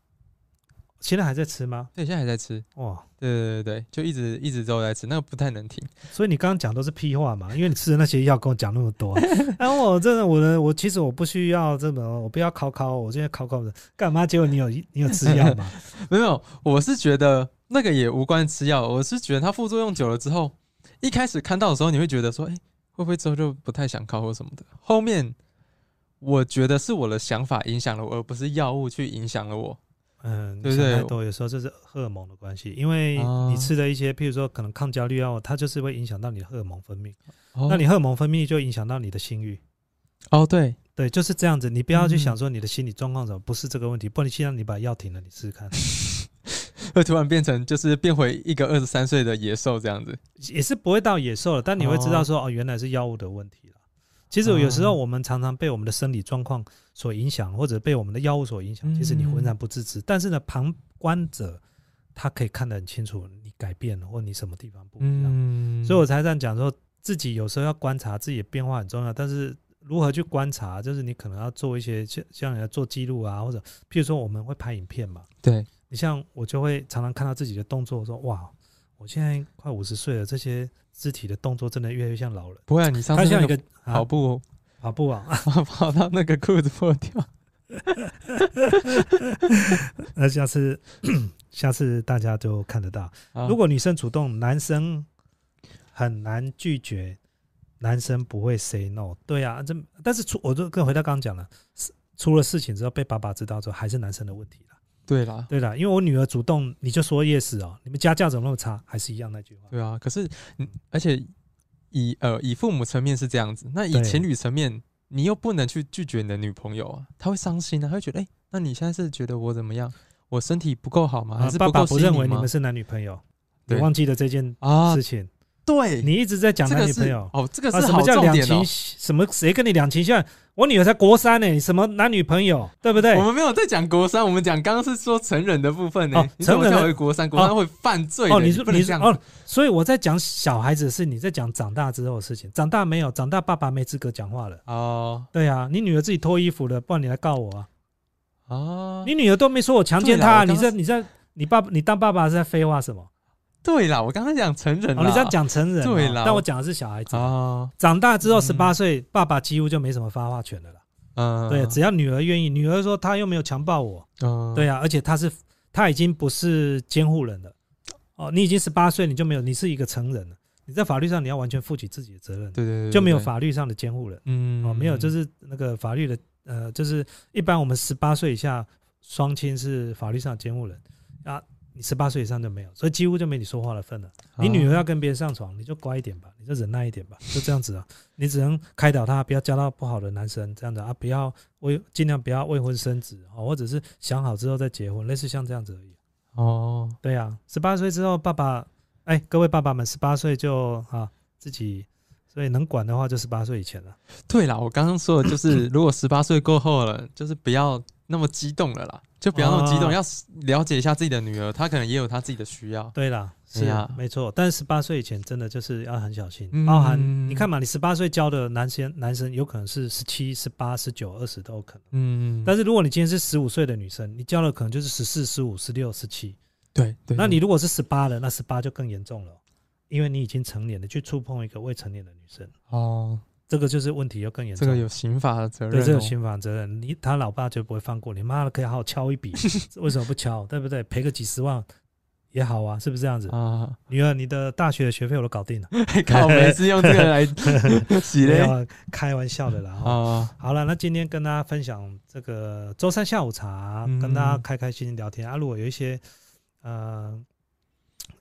现在还在吃吗？对，现在还在吃。哇，对对对对，就一直一直都在吃，那个不太能停。所以你刚刚讲都是屁话嘛？因为你吃的那些药跟我讲那么多。<laughs> 然后我真的，我的我其实我不需要这么，我不要考考，我现在考考的干嘛？结果你有你有吃药吗？<laughs> 没有，我是觉得那个也无关吃药，我是觉得它副作用久了之后，一开始看到的时候你会觉得说，哎，会不会之后就不太想靠或什么的？后面。我觉得是我的想法影响了我，而不是药物去影响了我。嗯，对不对？太多有时候这是荷尔蒙的关系，因为你吃的一些，譬如说可能抗焦虑药，它就是会影响到你的荷尔蒙分泌。哦那你荷尔蒙分泌就影响到你的性欲。哦，对对，就是这样子。你不要去想说你的心理状况怎么不是这个问题，不然你现在你把药停了，你试试看，<laughs> 会突然变成就是变回一个二十三岁的野兽这样子，也是不会到野兽了，但你会知道说哦，原来是药物的问题了。其实有时候我们常常被我们的生理状况所影响，或者被我们的药物所影响。其实你浑然不自知，但是呢，旁观者他可以看得很清楚，你改变了，或你什么地方不一样。所以我才这样讲说，自己有时候要观察自己的变化很重要。但是如何去观察，就是你可能要做一些像像你要做记录啊，或者譬如说我们会拍影片嘛。对你像我就会常常看到自己的动作，说哇，我现在快五十岁了，这些。肢体的动作真的越来越像老人。不会，啊，你上次像一个跑步，跑步啊，<laughs> 跑到那个裤子破掉。<laughs> 那下次下次大家就看得到。如果女生主动，男生很难拒绝，男生不会 say no。对啊，这但是出我就跟回到刚刚讲了，出了事情之后被爸爸知道之后，还是男生的问题了。对啦，对啦，因为我女儿主动，你就说 yes 哦，你们家教怎么那么差？还是一样那句话。对啊，可是而且以呃以父母层面是这样子，那以情侣层面。你又不能去拒绝你的女朋友啊，她会伤心啊，她会觉得，哎，那你现在是觉得我怎么样？我身体不够好吗？还是爸爸不认为你们是男女朋友？你忘记了这件事情？对，你一直在讲男女朋友哦，这个是什么叫两情？什么谁跟你两情相？我女儿才国三呢，什么男女朋友，对不对？我们没有在讲国三，我们讲刚刚是说成人的部分呢。成人为国三，国三会犯罪哦。你是你是哦，所以我在讲小孩子是你在讲长大之后的事情。长大没有长大，爸爸没资格讲话了哦。对啊，你女儿自己脱衣服了，不然你来告我啊？哦，你女儿都没说我强奸她，你在你在你爸你当爸爸是在废话什么？对啦，我刚才讲成人，你在讲成人，对啦，但我讲的是小孩子啊。长大之后十八岁，爸爸几乎就没什么发话权了啦。嗯，对，只要女儿愿意，女儿说她又没有强暴我，嗯，对啊，而且她是她已经不是监护人了。哦，你已经十八岁，你就没有，你是一个成人了。你在法律上你要完全负起自己的责任，对对对，就没有法律上的监护人。嗯，哦，没有，就是那个法律的，呃，就是一般我们十八岁以下双亲是法律上监护人啊。你十八岁以上就没有，所以几乎就没你说话的份了。你女儿要跟别人上床，你就乖一点吧，你就忍耐一点吧，就这样子啊。你只能开导她，不要交到不好的男生，这样子啊，不要未尽量不要未婚生子啊，或者是想好之后再结婚，类似像这样子而已。哦，对啊，十八岁之后，爸爸，哎，各位爸爸们，十八岁就啊自己，所以能管的话就十八岁以前了。对啦，我刚刚说的就是，<coughs> 如果十八岁过后了，就是不要。那么激动了啦，就不要那么激动，要了解一下自己的女儿，她可能也有她自己的需要。对啦，是啊，没错。但是十八岁以前真的就是要很小心，包含你看嘛，你十八岁交的男生，男生有可能是十七、十八、十九、二十都有可能。嗯。但是如果你今天是十五岁的女生，你交了可能就是十四、十五、十六、十七。对对。那你如果是十八了，那十八就更严重了，因为你已经成年了，去触碰一个未成年的女生。哦。这个就是问题又更严重，这个有刑法的责任，对，这有刑法责任，你他老爸就不会放过你，妈的可以好好敲一笔，<laughs> 为什么不敲？对不对？赔个几十万也好啊，是不是这样子啊？女儿，你的大学的学费我都搞定了，<laughs> 靠，每次用这个来 <laughs> 洗嘞，开玩笑的啦。啊，好了，那今天跟大家分享这个周三下午茶，跟大家开开心心聊天啊。如果有一些呃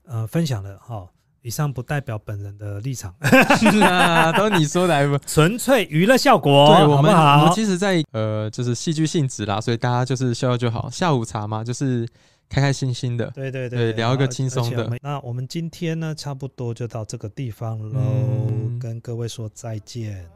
呃分享的哈。以上不代表本人的立场，<laughs> <laughs> 都你说的，纯粹娱乐效果。对我们好，我们其实，在呃，就是戏剧性质啦，所以大家就是笑笑就好。下午茶嘛，就是开开心心的，对对对，聊一个轻松的。那我们今天呢，差不多就到这个地方喽，跟各位说再见。